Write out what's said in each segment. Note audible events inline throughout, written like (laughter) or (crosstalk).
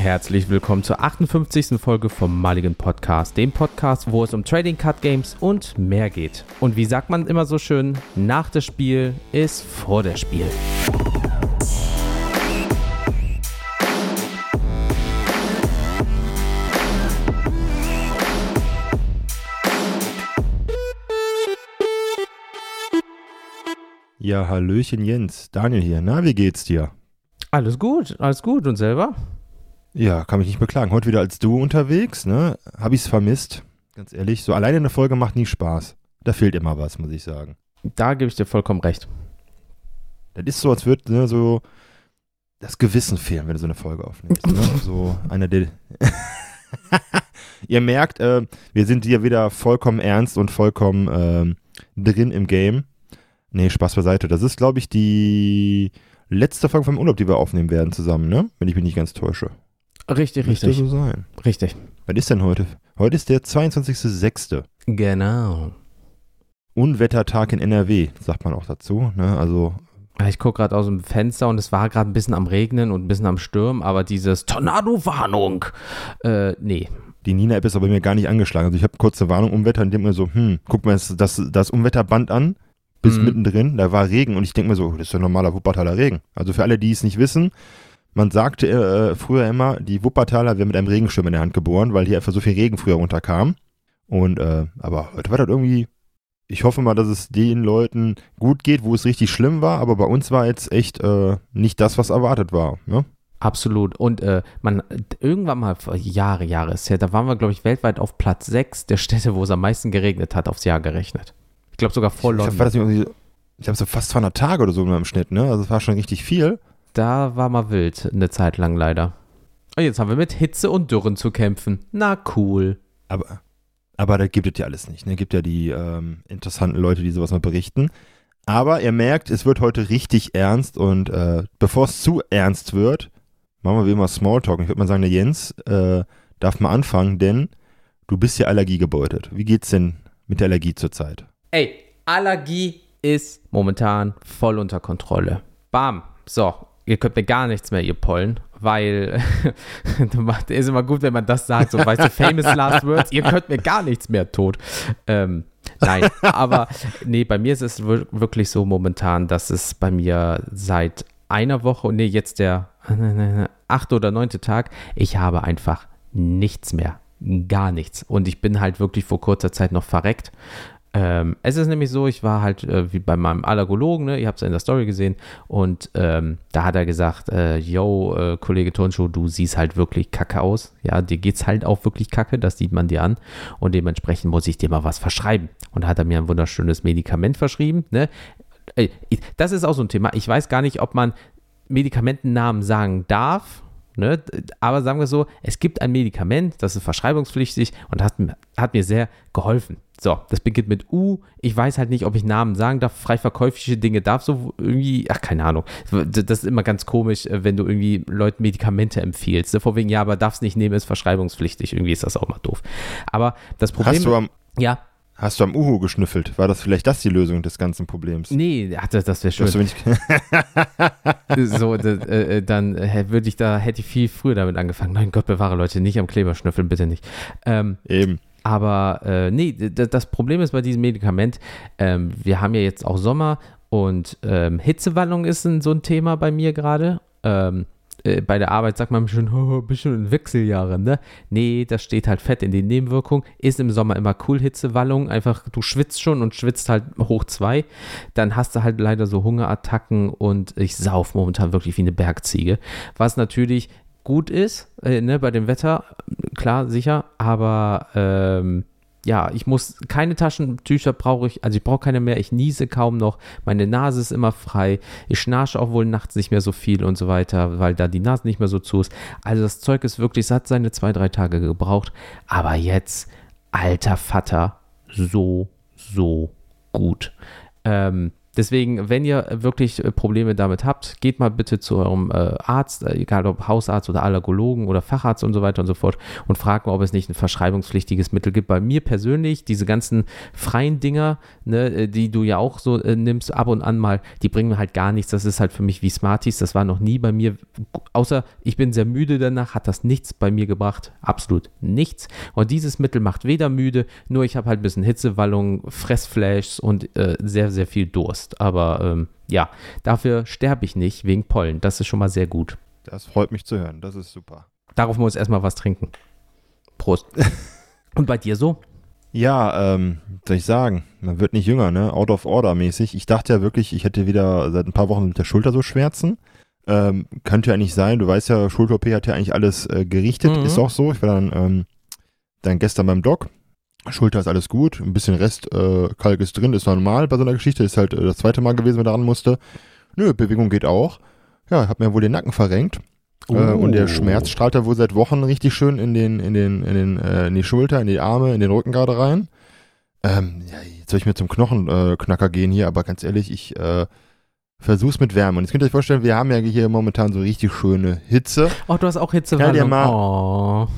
Herzlich willkommen zur 58. Folge vom Mulligan Podcast, dem Podcast, wo es um Trading Card Games und mehr geht. Und wie sagt man immer so schön, nach dem Spiel ist vor der Spiel. Ja, Hallöchen Jens, Daniel hier. Na, wie geht's dir? Alles gut, alles gut. Und selber? Ja, kann mich nicht beklagen. Heute wieder als du unterwegs, ne? Hab ich's vermisst, ganz ehrlich. So alleine eine Folge macht nie Spaß. Da fehlt immer was, muss ich sagen. Da gebe ich dir vollkommen recht. Das ist so, als würde ne, so das Gewissen fehlen, wenn du so eine Folge aufnimmst. Ne? (laughs) So einer der. (laughs) Ihr merkt, äh, wir sind hier wieder vollkommen ernst und vollkommen äh, drin im Game. Nee, Spaß beiseite. Das ist, glaube ich, die letzte Folge vom Urlaub, die wir aufnehmen werden zusammen, ne? Wenn ich mich nicht ganz täusche. Richtig, Müsste richtig. so sein. Richtig. Was ist denn heute? Heute ist der 22.06. Genau. Unwettertag in NRW, sagt man auch dazu. Ne? Also, Ich gucke gerade aus dem Fenster und es war gerade ein bisschen am Regnen und ein bisschen am Stürmen, aber dieses Tornado-Warnung, äh, nee. die Nina-App ist aber mir gar nicht angeschlagen. Also, ich habe kurze Warnung, Unwetter, und denke mir so, hm, guck mal das, das, das Unwetterband an, bis Mhm. mittendrin, da war Regen und ich denke mir so, das ist doch normaler Wuppertaler Regen. Also, für alle, die es nicht wissen, man sagte äh, früher immer, die Wuppertaler wären mit einem Regenschirm in der Hand geboren, weil hier einfach so viel Regen früher runterkam. Und, äh, aber heute war das irgendwie, ich hoffe mal, dass es den Leuten gut geht, wo es richtig schlimm war, aber bei uns war jetzt echt äh, nicht das, was erwartet war. Ne? Absolut. Und äh, man, irgendwann mal vor Jahre, Jahre ist her, da waren wir, glaube ich, weltweit auf Platz 6 der Städte, wo es am meisten geregnet hat, aufs Jahr gerechnet. Ich glaube sogar vor London. ich habe so fast 200 Tage oder so im Schnitt, ne? Also es war schon richtig viel. Da war mal wild, eine Zeit lang leider. Und jetzt haben wir mit Hitze und Dürren zu kämpfen. Na cool. Aber, aber da gibt es ja alles nicht. Ne? gibt ja die ähm, interessanten Leute, die sowas mal berichten. Aber ihr merkt, es wird heute richtig ernst und äh, bevor es zu ernst wird, machen wir wie immer Smalltalk. Ich würde mal sagen, der Jens äh, darf mal anfangen, denn du bist ja allergiegebeutet. Wie geht's denn mit der Allergie zurzeit? Ey, Allergie ist momentan voll unter Kontrolle. Bam. So, ihr könnt mir gar nichts mehr, ihr Pollen, weil (laughs) ist immer gut, wenn man das sagt, so weißt du, famous last words, ihr könnt mir gar nichts mehr tot. Ähm, nein, aber nee, bei mir ist es wir- wirklich so momentan, dass es bei mir seit einer Woche, nee, jetzt der (laughs) achte oder neunte Tag, ich habe einfach nichts mehr. Gar nichts. Und ich bin halt wirklich vor kurzer Zeit noch verreckt. Ähm, es ist nämlich so, ich war halt äh, wie bei meinem Allergologen, ne? ihr habt es in der Story gesehen, und ähm, da hat er gesagt, äh, yo, äh, Kollege Tonschuh, du siehst halt wirklich kacke aus, ja, dir geht's halt auch wirklich kacke, das sieht man dir an, und dementsprechend muss ich dir mal was verschreiben. Und da hat er mir ein wunderschönes Medikament verschrieben, ne? Äh, Das ist auch so ein Thema, ich weiß gar nicht, ob man Medikamentennamen sagen darf, Ne? Aber sagen wir so, es gibt ein Medikament, das ist verschreibungspflichtig und hat, hat mir sehr geholfen. So, das beginnt mit U. Ich weiß halt nicht, ob ich Namen sagen darf. Frei verkäufliche Dinge darf so irgendwie, ach, keine Ahnung. Das ist immer ganz komisch, wenn du irgendwie Leuten Medikamente empfiehlst. Ne? Vor wegen, ja, aber darfst nicht nehmen, ist verschreibungspflichtig. Irgendwie ist das auch mal doof. Aber das Problem. Hast du am, ja. hast du am Uhu geschnüffelt? War das vielleicht das die Lösung des ganzen Problems? Nee, ach, das, das wäre schön. (laughs) So, d- äh, dann äh, würde ich da, hätte ich viel früher damit angefangen. Mein Gott, bewahre Leute, nicht am Kleber schnüffeln, bitte nicht. Ähm, Eben. Aber äh, nee, das Problem ist bei diesem Medikament, ähm, wir haben ja jetzt auch Sommer und ähm, Hitzewallung ist ein, so ein Thema bei mir gerade. Ähm, äh, bei der Arbeit sagt man schon, (laughs) oh, in Wechseljahren, ne? Nee, das steht halt fett in den Nebenwirkungen. Ist im Sommer immer cool, Hitzewallung. Einfach, du schwitzt schon und schwitzt halt hoch zwei. Dann hast du halt leider so Hungerattacken und ich sauf momentan wirklich wie eine Bergziege. Was natürlich gut ist, äh, ne, bei dem Wetter, klar, sicher, aber ähm, ja, ich muss keine Taschentücher brauche ich, also ich brauche keine mehr, ich niese kaum noch, meine Nase ist immer frei, ich schnarche auch wohl nachts nicht mehr so viel und so weiter, weil da die Nase nicht mehr so zu ist. Also das Zeug ist wirklich, es hat seine zwei, drei Tage gebraucht, aber jetzt, alter Vater, so, so gut. Ähm, Deswegen, wenn ihr wirklich äh, Probleme damit habt, geht mal bitte zu eurem äh, Arzt, äh, egal ob Hausarzt oder Allergologen oder Facharzt und so weiter und so fort und fragt mal, ob es nicht ein verschreibungspflichtiges Mittel gibt. Bei mir persönlich, diese ganzen freien Dinger, ne, die du ja auch so nimmst, ab und an mal, die bringen halt gar nichts. Das ist halt für mich wie Smarties. Das war noch nie bei mir, außer ich bin sehr müde danach, hat das nichts bei mir gebracht. Absolut nichts. Und dieses Mittel macht weder müde, nur ich habe halt ein bisschen Hitzewallung, Fressflashs und äh, sehr, sehr viel Durst. Aber ähm, ja, dafür sterbe ich nicht wegen Pollen. Das ist schon mal sehr gut. Das freut mich zu hören. Das ist super. Darauf muss ich erstmal was trinken. Prost. (laughs) Und bei dir so? Ja, ähm, soll ich sagen, man wird nicht jünger, ne? Out of order mäßig. Ich dachte ja wirklich, ich hätte wieder seit ein paar Wochen mit der Schulter so Schmerzen. Ähm, könnte ja nicht sein. Du weißt ja, Schulter-OP hat ja eigentlich alles äh, gerichtet. Mhm. Ist auch so. Ich war dann, ähm, dann gestern beim Doc. Schulter ist alles gut, ein bisschen Rest äh, Kalk ist drin, ist normal bei so einer Geschichte, ist halt äh, das zweite Mal gewesen, wenn er ran musste. Nö, Bewegung geht auch. Ja, hab mir wohl den Nacken verrenkt. Oh. Äh, und der. Schmerz strahlt da wohl seit Wochen richtig schön in den, in den, in den, äh, in die Schulter, in die Arme, in den Rücken gerade rein. Ähm, ja, jetzt soll ich mir zum Knochenknacker gehen hier, aber ganz ehrlich, ich äh, Versuch's mit Wärme. Und jetzt könnt ihr euch vorstellen, wir haben ja hier momentan so richtig schöne Hitze. Oh, du hast auch Hitze. Ja, dir mal, oh.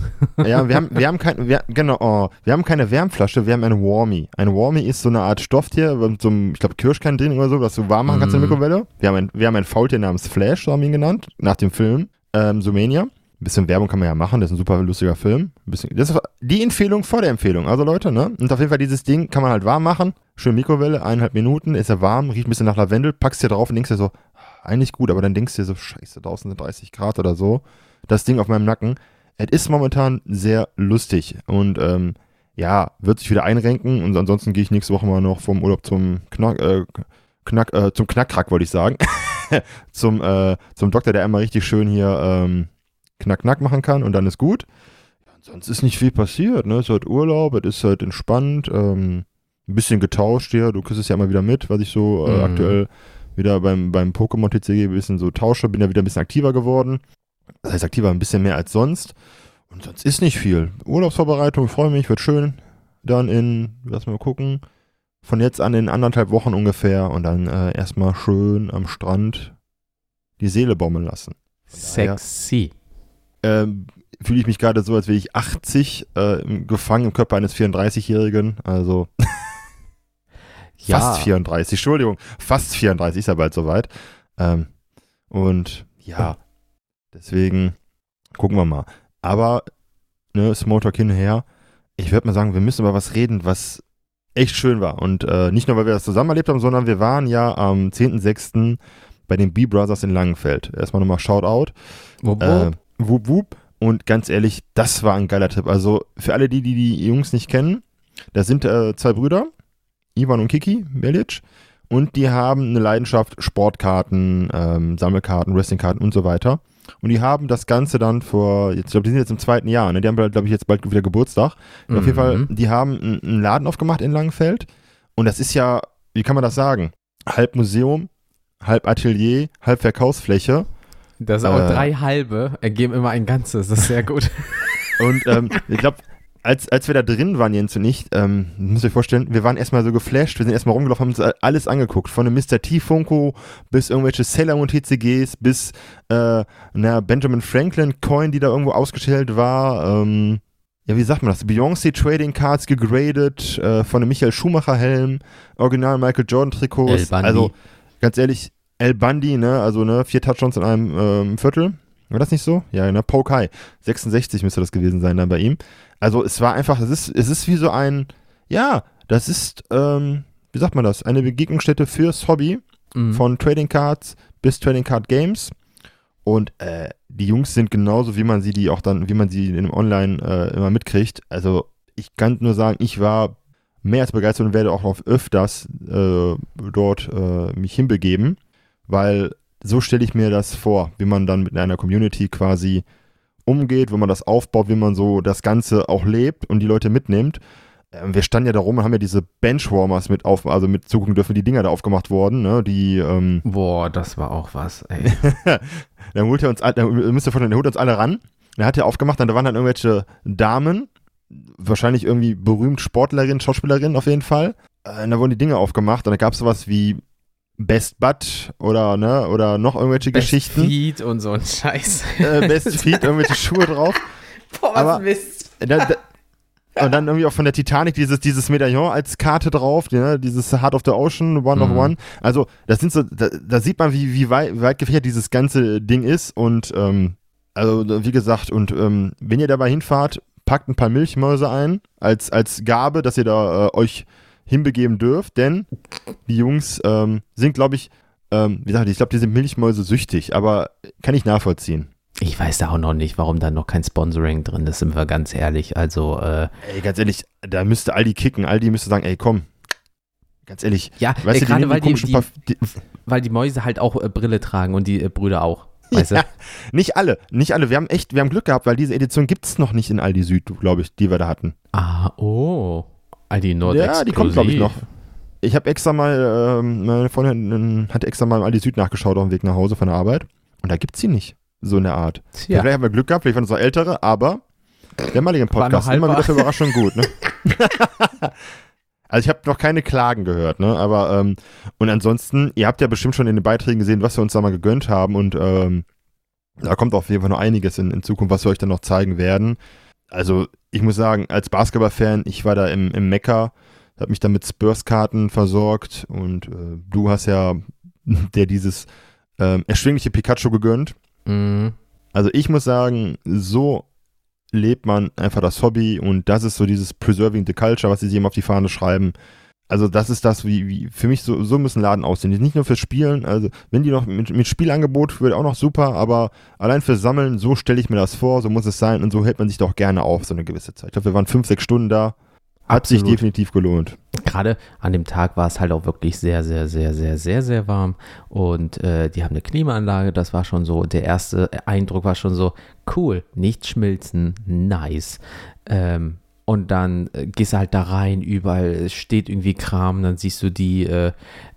Ja, wir haben, (laughs) wir haben kein, wir, genau, oh, wir haben keine Wärmflasche, wir haben eine Warmy. Eine Warmy ist so eine Art Stofftier mit so einem, ich glaube, Kirschkern drin oder so, was du warm machen kannst mm. in der mhm. Mikrowelle. Wir haben ein, wir haben ein Faultier namens Flash, so haben wir ihn genannt, nach dem Film, ähm, Sumenia. Ein bisschen Werbung kann man ja machen, das ist ein super lustiger Film. Bisschen, das ist die Empfehlung vor der Empfehlung. Also Leute, ne? Und auf jeden Fall dieses Ding kann man halt warm machen. Schön Mikrowelle, eineinhalb Minuten, ist er warm, riecht ein bisschen nach Lavendel, packst dir drauf und denkst dir so, eigentlich gut, aber dann denkst du dir so, scheiße, draußen sind 30 Grad oder so. Das Ding auf meinem Nacken. Es ist momentan sehr lustig und ähm, ja, wird sich wieder einrenken und ansonsten gehe ich nächste Woche mal noch vom Urlaub zum Knack, äh, Knack, äh, zum Knackrack, wollte ich sagen. (laughs) zum, äh, zum Doktor, der einmal richtig schön hier ähm, Knack-Knack machen kann und dann ist gut. Sonst ist nicht viel passiert, ne? Es ist halt Urlaub, es ist halt entspannt, ähm, ein bisschen getauscht hier. Du kriegst es ja immer wieder mit, was ich so äh, mhm. aktuell wieder beim, beim Pokémon TCG ein bisschen so tausche, bin ja wieder ein bisschen aktiver geworden. Das heißt aktiver ein bisschen mehr als sonst. Und sonst ist nicht viel. Urlaubsvorbereitung, freue mich, wird schön. Dann in, lass mal gucken, von jetzt an in anderthalb Wochen ungefähr und dann äh, erstmal schön am Strand die Seele baumeln lassen. Sexy. Ähm, Fühle ich mich gerade so, als wäre ich 80 äh, gefangen im Körper eines 34-Jährigen. Also (laughs) Ja. Fast 34, Entschuldigung, fast 34 ist ja bald soweit. Ähm, und ja, deswegen gucken wir mal. Aber, ne, Smalltalk hin und her. Ich würde mal sagen, wir müssen über was reden, was echt schön war. Und äh, nicht nur, weil wir das zusammen erlebt haben, sondern wir waren ja am 10.06. bei den B-Brothers in Langenfeld. Erstmal nochmal Shoutout. Wupp, wupp. Äh, wupp, wupp. Und ganz ehrlich, das war ein geiler Trip. Also für alle, die die, die Jungs nicht kennen, das sind äh, zwei Brüder, Ivan und Kiki Belic. Und die haben eine Leidenschaft, Sportkarten, ähm, Sammelkarten, Wrestlingkarten und so weiter. Und die haben das Ganze dann vor, jetzt, ich glaube, die sind jetzt im zweiten Jahr, ne? Die haben, glaube ich, jetzt bald wieder Geburtstag. Mhm. Auf jeden Fall, mhm. die haben einen Laden aufgemacht in Langenfeld. Und das ist ja, wie kann man das sagen? Halb Museum, halb Atelier, halb Verkaufsfläche. Das auch äh, drei halbe ergeben immer ein Ganzes. Das ist sehr gut. (laughs) und ähm, ich glaube, als, als wir da drin waren, Jens und ich, ähm, muss ich vorstellen, wir waren erstmal so geflasht, wir sind erstmal rumgelaufen, haben uns alles angeguckt, von einem Mr. T Funko bis irgendwelche Sailor Moon TCGs bis äh, einer Benjamin Franklin Coin, die da irgendwo ausgestellt war, ähm, ja, wie sagt man das? Beyoncé Trading Cards gegradet, äh, von einem Michael Schumacher Helm, Original Michael Jordan Trikots, also ganz ehrlich, El Bundy, ne, also ne, vier Touchdowns in einem ähm, Viertel, war das nicht so? Ja, ne, Pokai, 66 müsste das gewesen sein dann bei ihm. Also es war einfach, es ist, es ist wie so ein, ja, das ist, ähm, wie sagt man das, eine Begegnungsstätte fürs Hobby, mhm. von Trading Cards bis Trading Card Games. Und äh, die Jungs sind genauso, wie man sie die auch dann, wie man sie in dem Online äh, immer mitkriegt. Also ich kann nur sagen, ich war mehr als begeistert und werde auch noch öfters äh, dort äh, mich hinbegeben, weil so stelle ich mir das vor, wie man dann mit einer Community quasi umgeht, wenn man das aufbaut, wie man so das Ganze auch lebt und die Leute mitnimmt. Ähm, wir standen ja da rum und haben ja diese Benchwarmers mit auf, also mit zugucken dürfen, die Dinger da aufgemacht wurden, ne? Die, ähm (laughs) Boah, das war auch was, ey. (laughs) dann holt er uns, dann müsst ihr vorstellen, der holt uns alle ran. Er hat ja aufgemacht, dann da waren dann irgendwelche Damen, wahrscheinlich irgendwie berühmt Sportlerin, Schauspielerin auf jeden Fall. Äh, da wurden die Dinge aufgemacht und da gab es sowas wie Best Bud oder, ne, oder noch irgendwelche Best Geschichten. Feed und so ein Scheiß. Äh, Best Feed, irgendwelche Schuhe drauf. (laughs) Boah, aber- Mist. Da, da, und dann irgendwie auch von der Titanic dieses, dieses Medaillon als Karte drauf, ne? dieses Heart of the Ocean, One Mhm. of One. Also, das sind so, da, da sieht man, wie, wie weit, weit gefächert dieses ganze Ding ist. Und, ähm, also, wie gesagt, und ähm, wenn ihr dabei hinfahrt, packt ein paar Milchmäuse ein, als, als Gabe, dass ihr da äh, euch hinbegeben dürft, denn die Jungs ähm, sind, glaube ich, ähm, wie gesagt, ich glaube, die sind Milchmäuse süchtig, aber kann ich nachvollziehen. Ich weiß da auch noch nicht, warum da noch kein Sponsoring drin ist, sind wir ganz ehrlich. Also, äh, Ey, ganz ehrlich, da müsste Aldi kicken. Aldi müsste sagen, ey, komm. Ganz ehrlich, ja, weißt die gerade weil die die, die, weil die Mäuse halt auch äh, Brille tragen und die äh, Brüder auch. Weißt Ja, du? Nicht alle, nicht alle. Wir haben echt, wir haben Glück gehabt, weil diese Edition gibt es noch nicht in Aldi Süd, glaube ich, die wir da hatten. Ah, oh. Aldi Nord ja, die kommt, glaube ich, noch. Ich habe extra mal, ähm, meine Freundin hatte extra mal im Aldi Süd nachgeschaut auf dem Weg nach Hause von der Arbeit. Und da gibt es sie nicht. So in der Art. Tja. Vielleicht haben wir Glück gehabt, vielleicht waren es noch ältere, aber der mal im War noch Podcast immer wieder für Überraschung gut, ne? (laughs) also ich habe noch keine Klagen gehört, ne? Aber ähm, und ansonsten, ihr habt ja bestimmt schon in den Beiträgen gesehen, was wir uns da mal gegönnt haben und ähm, da kommt auf jeden Fall noch einiges in, in Zukunft, was wir euch dann noch zeigen werden. Also ich muss sagen, als Basketballfan, ich war da im, im Mekka, habe mich dann mit Spurs-Karten versorgt und äh, du hast ja (laughs) der dieses ähm, erschwingliche Pikachu gegönnt. Mhm. Also ich muss sagen, so lebt man einfach das Hobby und das ist so dieses Preserving the Culture, was sie sich immer auf die Fahne schreiben. Also das ist das, wie, wie für mich so, so müssen Laden aussehen. Nicht nur fürs Spielen, also wenn die noch mit, mit Spielangebot wird auch noch super, aber allein fürs Sammeln, so stelle ich mir das vor, so muss es sein und so hält man sich doch gerne auf, so eine gewisse Zeit. Ich glaube, wir waren fünf, sechs Stunden da. Hat sich Absolut. definitiv gelohnt. Gerade an dem Tag war es halt auch wirklich sehr, sehr, sehr, sehr, sehr, sehr warm. Und äh, die haben eine Klimaanlage. Das war schon so, der erste Eindruck war schon so, cool, nicht schmilzen, nice. Ähm, und dann äh, gehst du halt da rein, überall steht irgendwie Kram, dann siehst du die, äh,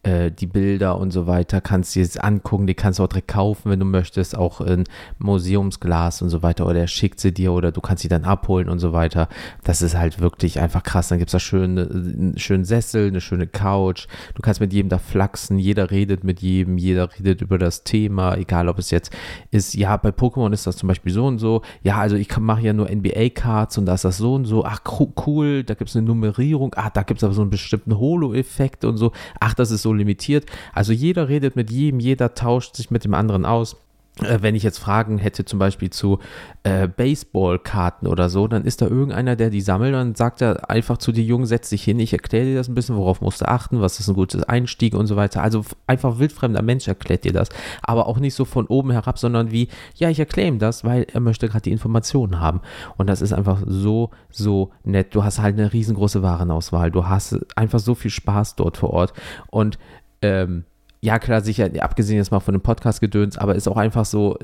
äh, die Bilder und so weiter, kannst dir es angucken, die kannst du auch direkt kaufen, wenn du möchtest, auch in Museumsglas und so weiter, oder er schickt sie dir oder du kannst sie dann abholen und so weiter. Das ist halt wirklich einfach krass. Dann gibt es da schöne, einen schönen Sessel, eine schöne Couch, du kannst mit jedem da flachsen, jeder redet mit jedem, jeder redet über das Thema, egal ob es jetzt ist, ja, bei Pokémon ist das zum Beispiel so und so, ja, also ich mache ja nur NBA-Cards und da ist das so und so, ach cool, da gibt es eine Nummerierung, ach, da gibt es aber so einen bestimmten Holo-Effekt und so, ach, das ist so limitiert. Also jeder redet mit jedem, jeder tauscht sich mit dem anderen aus. Äh, Wenn ich jetzt Fragen hätte, zum Beispiel zu äh, Baseballkarten oder so, dann ist da irgendeiner, der die sammelt, dann sagt er einfach zu den Jungen, setz dich hin, ich erkläre dir das ein bisschen, worauf musst du achten, was ist ein gutes Einstieg und so weiter. Also einfach wildfremder Mensch erklärt dir das, aber auch nicht so von oben herab, sondern wie, ja, ich erkläre ihm das, weil er möchte gerade die Informationen haben. Und das ist einfach so, so nett. Du hast halt eine riesengroße Warenauswahl, du hast einfach so viel Spaß dort vor Ort und ähm, ja, klar, sicher, abgesehen jetzt mal von dem Podcast-Gedöns, aber ist auch einfach so,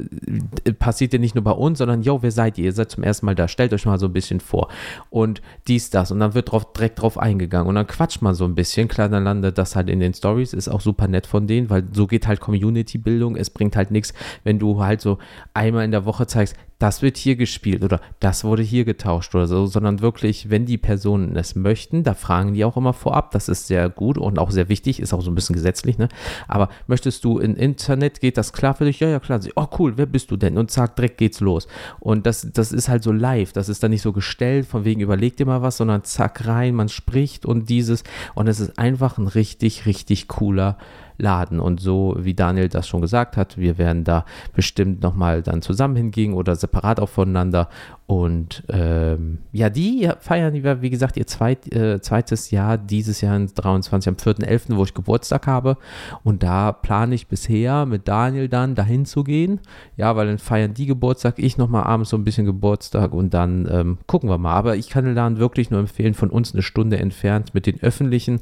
äh, passiert ja nicht nur bei uns, sondern, yo, wer seid ihr? Ihr seid zum ersten Mal da, stellt euch mal so ein bisschen vor. Und dies, das. Und dann wird drauf, direkt drauf eingegangen. Und dann quatscht man so ein bisschen. Klar, dann landet das halt in den Stories, ist auch super nett von denen, weil so geht halt Community-Bildung. Es bringt halt nichts, wenn du halt so einmal in der Woche zeigst, das wird hier gespielt oder das wurde hier getauscht oder so, sondern wirklich, wenn die Personen es möchten, da fragen die auch immer vorab, das ist sehr gut und auch sehr wichtig, ist auch so ein bisschen gesetzlich, ne? Aber möchtest du in Internet, geht das klar für dich? Ja, ja, klar. Oh, cool, wer bist du denn? Und zack, direkt geht's los. Und das, das ist halt so live, das ist dann nicht so gestellt, von wegen überleg dir mal was, sondern zack rein, man spricht und dieses und es ist einfach ein richtig, richtig cooler Laden. Und so wie Daniel das schon gesagt hat, wir werden da bestimmt nochmal dann zusammen hingehen oder separat auch voneinander. Und ähm, ja, die feiern, wie gesagt, ihr zweit, äh, zweites Jahr, dieses Jahr in 23, am 4.11., wo ich Geburtstag habe. Und da plane ich bisher mit Daniel dann dahin zu gehen. Ja, weil dann feiern die Geburtstag, ich nochmal abends so ein bisschen Geburtstag und dann ähm, gucken wir mal. Aber ich kann Laden wirklich nur empfehlen, von uns eine Stunde entfernt mit den öffentlichen.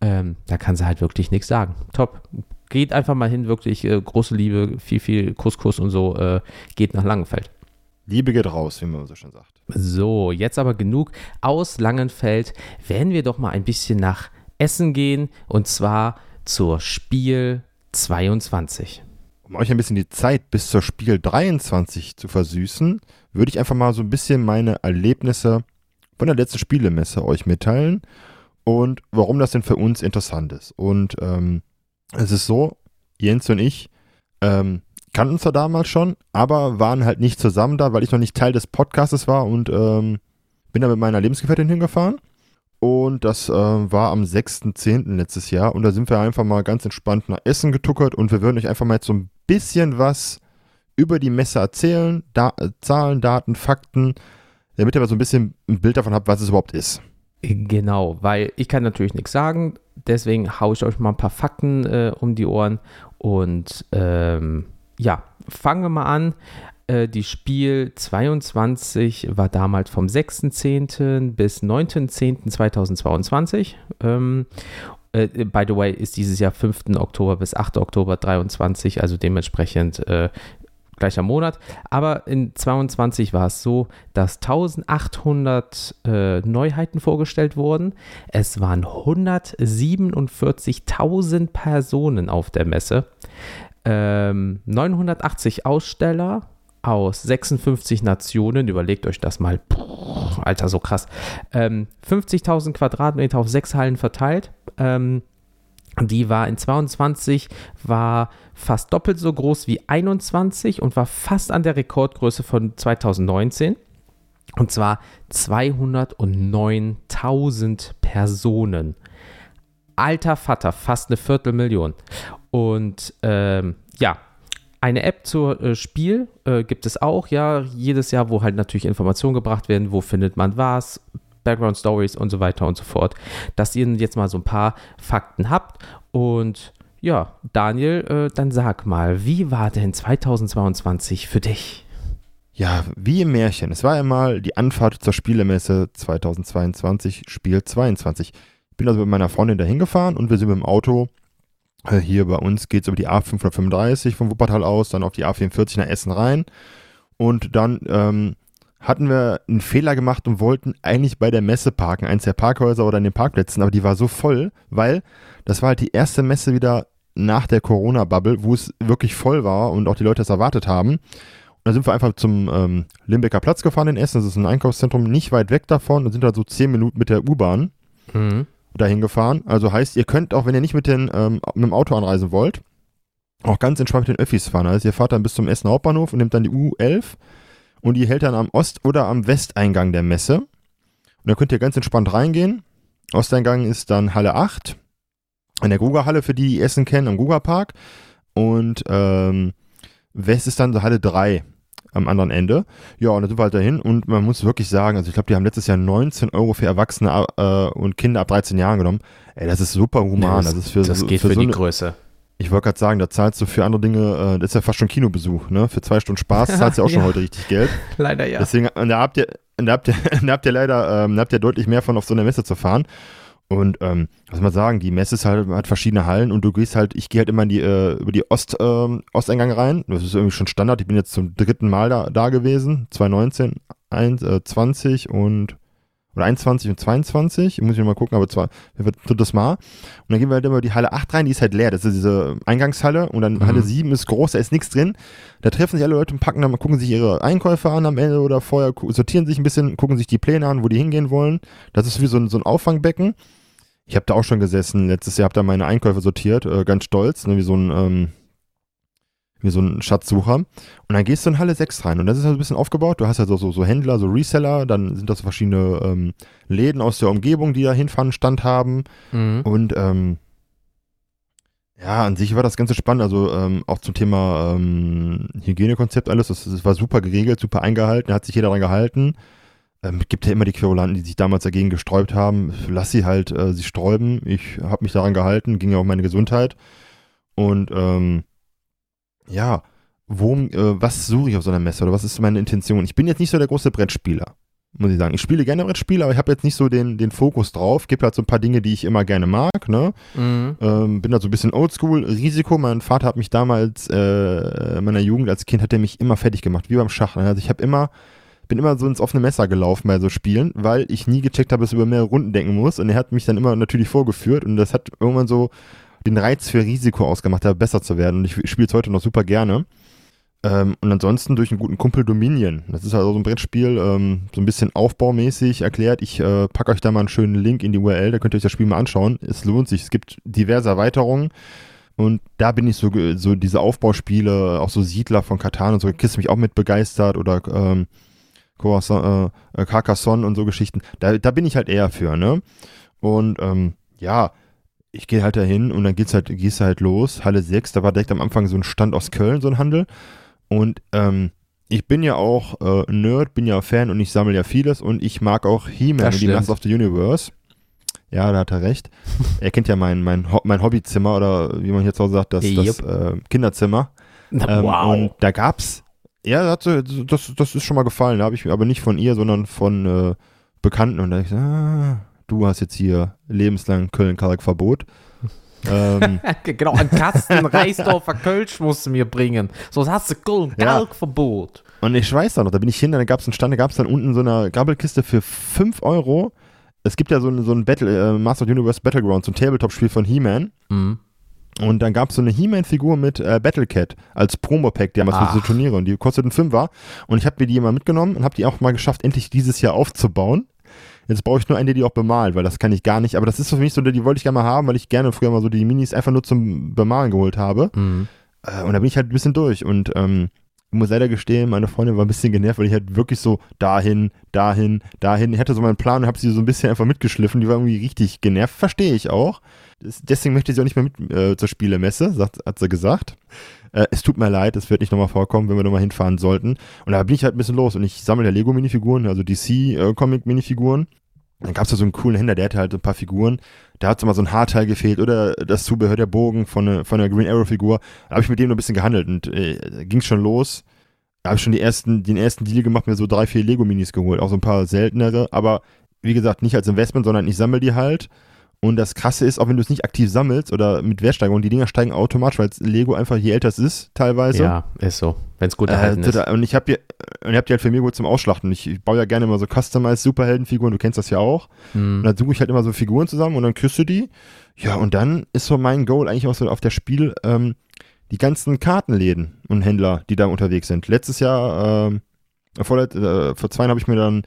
Ähm, da kann sie halt wirklich nichts sagen. Top. Geht einfach mal hin, wirklich äh, große Liebe, viel, viel Couscous und so, äh, geht nach Langenfeld. Liebe geht raus, wie man so schön sagt. So, jetzt aber genug aus Langenfeld. Werden wir doch mal ein bisschen nach Essen gehen und zwar zur Spiel 22. Um euch ein bisschen die Zeit bis zur Spiel 23 zu versüßen, würde ich einfach mal so ein bisschen meine Erlebnisse von der letzten Spielemesse euch mitteilen und warum das denn für uns interessant ist. Und ähm, es ist so, Jens und ich ähm, kannten da damals schon, aber waren halt nicht zusammen da, weil ich noch nicht Teil des Podcastes war und ähm, bin da mit meiner Lebensgefährtin hingefahren. Und das äh, war am 6.10. letztes Jahr. Und da sind wir einfach mal ganz entspannt nach Essen getuckert und wir würden euch einfach mal jetzt so ein bisschen was über die Messe erzählen. Da äh, Zahlen, Daten, Fakten, damit ihr mal so ein bisschen ein Bild davon habt, was es überhaupt ist. Genau, weil ich kann natürlich nichts sagen, deswegen haue ich euch mal ein paar Fakten äh, um die Ohren und ähm, ja, fangen wir mal an. Äh, die Spiel 22 war damals vom 6.10. bis 9.10.2022. Ähm, äh, by the way, ist dieses Jahr 5. Oktober bis 8. Oktober 23, also dementsprechend äh, gleicher Monat. Aber in 22 war es so, dass 1800 äh, Neuheiten vorgestellt wurden. Es waren 147.000 Personen auf der Messe. Ähm, 980 Aussteller aus 56 Nationen. Überlegt euch das mal. Puh, Alter, so krass. Ähm, 50.000 Quadratmeter auf sechs Hallen verteilt. Ähm, die war in 22 war fast doppelt so groß wie 21 und war fast an der Rekordgröße von 2019. Und zwar 209.000 Personen. Alter Vater, fast eine Viertelmillion. Und ähm, ja, eine App zur äh, Spiel äh, gibt es auch, ja, jedes Jahr, wo halt natürlich Informationen gebracht werden, wo findet man was, Background Stories und so weiter und so fort, dass ihr jetzt mal so ein paar Fakten habt. Und ja, Daniel, äh, dann sag mal, wie war denn 2022 für dich? Ja, wie im Märchen. Es war ja mal die Anfahrt zur Spielemesse 2022, Spiel 22. Bin also mit meiner Freundin dahin gefahren und wir sind mit dem Auto. Äh, hier bei uns geht es über die A535 vom Wuppertal aus, dann auf die A44 nach Essen rein. Und dann ähm, hatten wir einen Fehler gemacht und wollten eigentlich bei der Messe parken, eins der Parkhäuser oder in den Parkplätzen, aber die war so voll, weil das war halt die erste Messe wieder nach der Corona-Bubble, wo es wirklich voll war und auch die Leute das erwartet haben. Und dann sind wir einfach zum ähm, Limbecker Platz gefahren in Essen, das ist ein Einkaufszentrum nicht weit weg davon und sind da so zehn Minuten mit der U-Bahn mhm. Dahin gefahren. Also heißt, ihr könnt auch, wenn ihr nicht mit, den, ähm, mit dem Auto anreisen wollt, auch ganz entspannt mit den Öffis fahren. Also ihr fahrt dann bis zum Essen Hauptbahnhof und nehmt dann die U11 und die hält dann am Ost- oder am Westeingang der Messe. Und da könnt ihr ganz entspannt reingehen. Osteingang ist dann Halle 8 in der Guga-Halle, für die, die Essen kennen, am Guga-Park. Und ähm, West ist dann so Halle 3 am anderen Ende. Ja, und da sind wir halt dahin und man muss wirklich sagen, also ich glaube, die haben letztes Jahr 19 Euro für Erwachsene äh, und Kinder ab 13 Jahren genommen. Ey, das ist super human. das, das, ist für, das geht für, für so die eine, Größe. Ich wollte gerade sagen, da zahlst du für andere Dinge, äh, das ist ja fast schon Kinobesuch, ne? Für zwei Stunden Spaß (laughs) zahlst du ja auch schon heute richtig Geld. (laughs) Leider ja. Deswegen, da habt ihr, da habt ihr, (laughs) da habt ihr leider, ähm, da habt ihr deutlich mehr von auf so einer Messe zu fahren. Und ähm, was soll man sagen, die Messe ist halt, hat verschiedene Hallen und du gehst halt, ich gehe halt immer in die, äh, über die Ost, äh, Osteingang rein. Das ist irgendwie schon Standard. Ich bin jetzt zum dritten Mal da, da gewesen. 2019, 1, äh, 20 und oder 21 und 22, muss ich mal gucken, aber zwar drittes Mal. Und dann gehen wir halt immer die Halle 8 rein, die ist halt leer. Das ist diese Eingangshalle und dann mhm. Halle 7 ist groß, da ist nichts drin. Da treffen sich alle Leute und packen dann, gucken sich ihre Einkäufe an am Ende oder vorher, sortieren sich ein bisschen, gucken sich die Pläne an, wo die hingehen wollen. Das ist wie so ein, so ein Auffangbecken. Ich habe da auch schon gesessen. Letztes Jahr habe da meine Einkäufe sortiert, äh, ganz stolz, ne, wie so ein ähm, wie so ein Schatzsucher. Und dann gehst du in Halle 6 rein. Und das ist halt ein bisschen aufgebaut. Du hast ja so, so, so Händler, so Reseller, dann sind das so verschiedene ähm, Läden aus der Umgebung, die da hinfahren, Stand haben. Mhm. Und ähm, ja, an sich war das Ganze spannend. Also ähm, auch zum Thema ähm, Hygienekonzept, alles. Das, das, war super geregelt, super eingehalten. Hat sich jeder dran gehalten. Ähm, gibt ja immer die Querulanten, die sich damals dagegen gesträubt haben. Lass sie halt äh, sich sträuben. Ich habe mich daran gehalten, ging ja um meine Gesundheit. Und ähm, ja, wo, äh, was suche ich auf so einer Messe oder was ist meine Intention? Ich bin jetzt nicht so der große Brettspieler, muss ich sagen. Ich spiele gerne Brettspiele, aber ich habe jetzt nicht so den, den Fokus drauf. Gibt halt so ein paar Dinge, die ich immer gerne mag, ne? Mhm. Ähm, bin halt so ein bisschen oldschool. Risiko, mein Vater hat mich damals, äh, in meiner Jugend als Kind, hat er mich immer fertig gemacht, wie beim Schach. Also ich habe immer, bin immer so ins offene Messer gelaufen bei so Spielen, weil ich nie gecheckt habe, dass ich über mehrere Runden denken muss. Und er hat mich dann immer natürlich vorgeführt und das hat irgendwann so den Reiz für Risiko ausgemacht habe, besser zu werden. Und ich spiele es heute noch super gerne. Ähm, und ansonsten durch einen guten Kumpel Dominion. Das ist also so ein Brettspiel, ähm, so ein bisschen aufbaumäßig erklärt. Ich äh, packe euch da mal einen schönen Link in die URL, da könnt ihr euch das Spiel mal anschauen. Es lohnt sich. Es gibt diverse Erweiterungen. Und da bin ich so, so diese Aufbauspiele, auch so Siedler von Katan und so, Kiss mich auch mit begeistert oder ähm, äh, Carcassonne und so Geschichten. Da, da bin ich halt eher für, ne? Und ähm, ja, ich gehe halt dahin und dann geht's halt, gehst halt los, Halle 6, da war direkt am Anfang so ein Stand aus Köln, so ein Handel. Und ähm, ich bin ja auch äh, Nerd, bin ja Fan und ich sammle ja vieles und ich mag auch He-Man die Masters of the Universe. Ja, da hat er recht. er kennt ja mein, mein, mein Hobbyzimmer oder wie man hier zu Hause sagt, das, yep. das äh, Kinderzimmer. Ähm, wow. Und da gab's, ja, das, das, das ist schon mal gefallen. Da habe ich aber nicht von ihr, sondern von äh, Bekannten. Und da ich so, ah, du hast jetzt hier lebenslang Köln-Kalk-Verbot. (laughs) ähm, (laughs) genau, ein Kasten Reisdorfer Kölsch musst du mir bringen. Sonst hast du Köln-Kalk-Verbot. Ja. Und ich weiß da noch, da bin ich hin, da gab es einen Stand, da gab es dann unten so eine Grabbelkiste für 5 Euro. Es gibt ja so, ein, so ein Battle, äh, Master of Universe Battleground, so ein Tabletop-Spiel von He-Man. Mhm. Und dann gab es so eine He-Man-Figur mit äh, Battlecat als Promo-Pack, die haben für diese Turniere und die kosteten 5 war. Und ich habe mir die immer mitgenommen und habe die auch mal geschafft, endlich dieses Jahr aufzubauen. Jetzt brauche ich nur eine, die auch bemalt, weil das kann ich gar nicht. Aber das ist für mich so, die wollte ich gerne mal haben, weil ich gerne früher mal so die Minis einfach nur zum Bemalen geholt habe. Mhm. Äh, und da bin ich halt ein bisschen durch. Und ähm, ich muss leider gestehen, meine Freundin war ein bisschen genervt, weil ich halt wirklich so dahin, dahin, dahin. Ich hatte so meinen Plan und habe sie so ein bisschen einfach mitgeschliffen. Die war irgendwie richtig genervt. Verstehe ich auch. Deswegen möchte sie auch nicht mehr mit äh, zur Spielemesse, sagt, hat sie gesagt. Äh, es tut mir leid, es wird nicht nochmal vorkommen, wenn wir nochmal hinfahren sollten. Und da bin ich halt ein bisschen los und ich sammle ja Lego-Minifiguren, also DC-Comic-Minifiguren. Äh, dann gab es da so einen coolen Händler, der hatte halt ein paar Figuren. Da hat so mal so ein Haarteil gefehlt oder das Zubehör der Bogen von, ne, von der Green Arrow-Figur. Da habe ich mit dem noch ein bisschen gehandelt und äh, ging schon los. Da habe ich schon die ersten, den ersten Deal gemacht, mir so drei, vier Lego-Minis geholt. Auch so ein paar seltenere, aber wie gesagt, nicht als Investment, sondern ich sammle die halt. Und das Krasse ist, auch wenn du es nicht aktiv sammelst oder mit Wertsteigerung, die Dinger steigen automatisch, weil Lego einfach, je älter es ist, teilweise. Ja, ist so. Wenn es gut äh, erhalten äh, ist. Und ich habe die, und hab die halt für mir gut zum Ausschlachten. Ich, ich baue ja gerne immer so Customized Superheldenfiguren, du kennst das ja auch. Mhm. Und dann suche ich halt immer so Figuren zusammen und dann küsst du die. Ja, und dann ist so mein Goal eigentlich auch so auf der Spiel, ähm, die ganzen Kartenläden und Händler, die da unterwegs sind. Letztes Jahr, ähm, vor, äh, vor zwei Jahren habe ich mir dann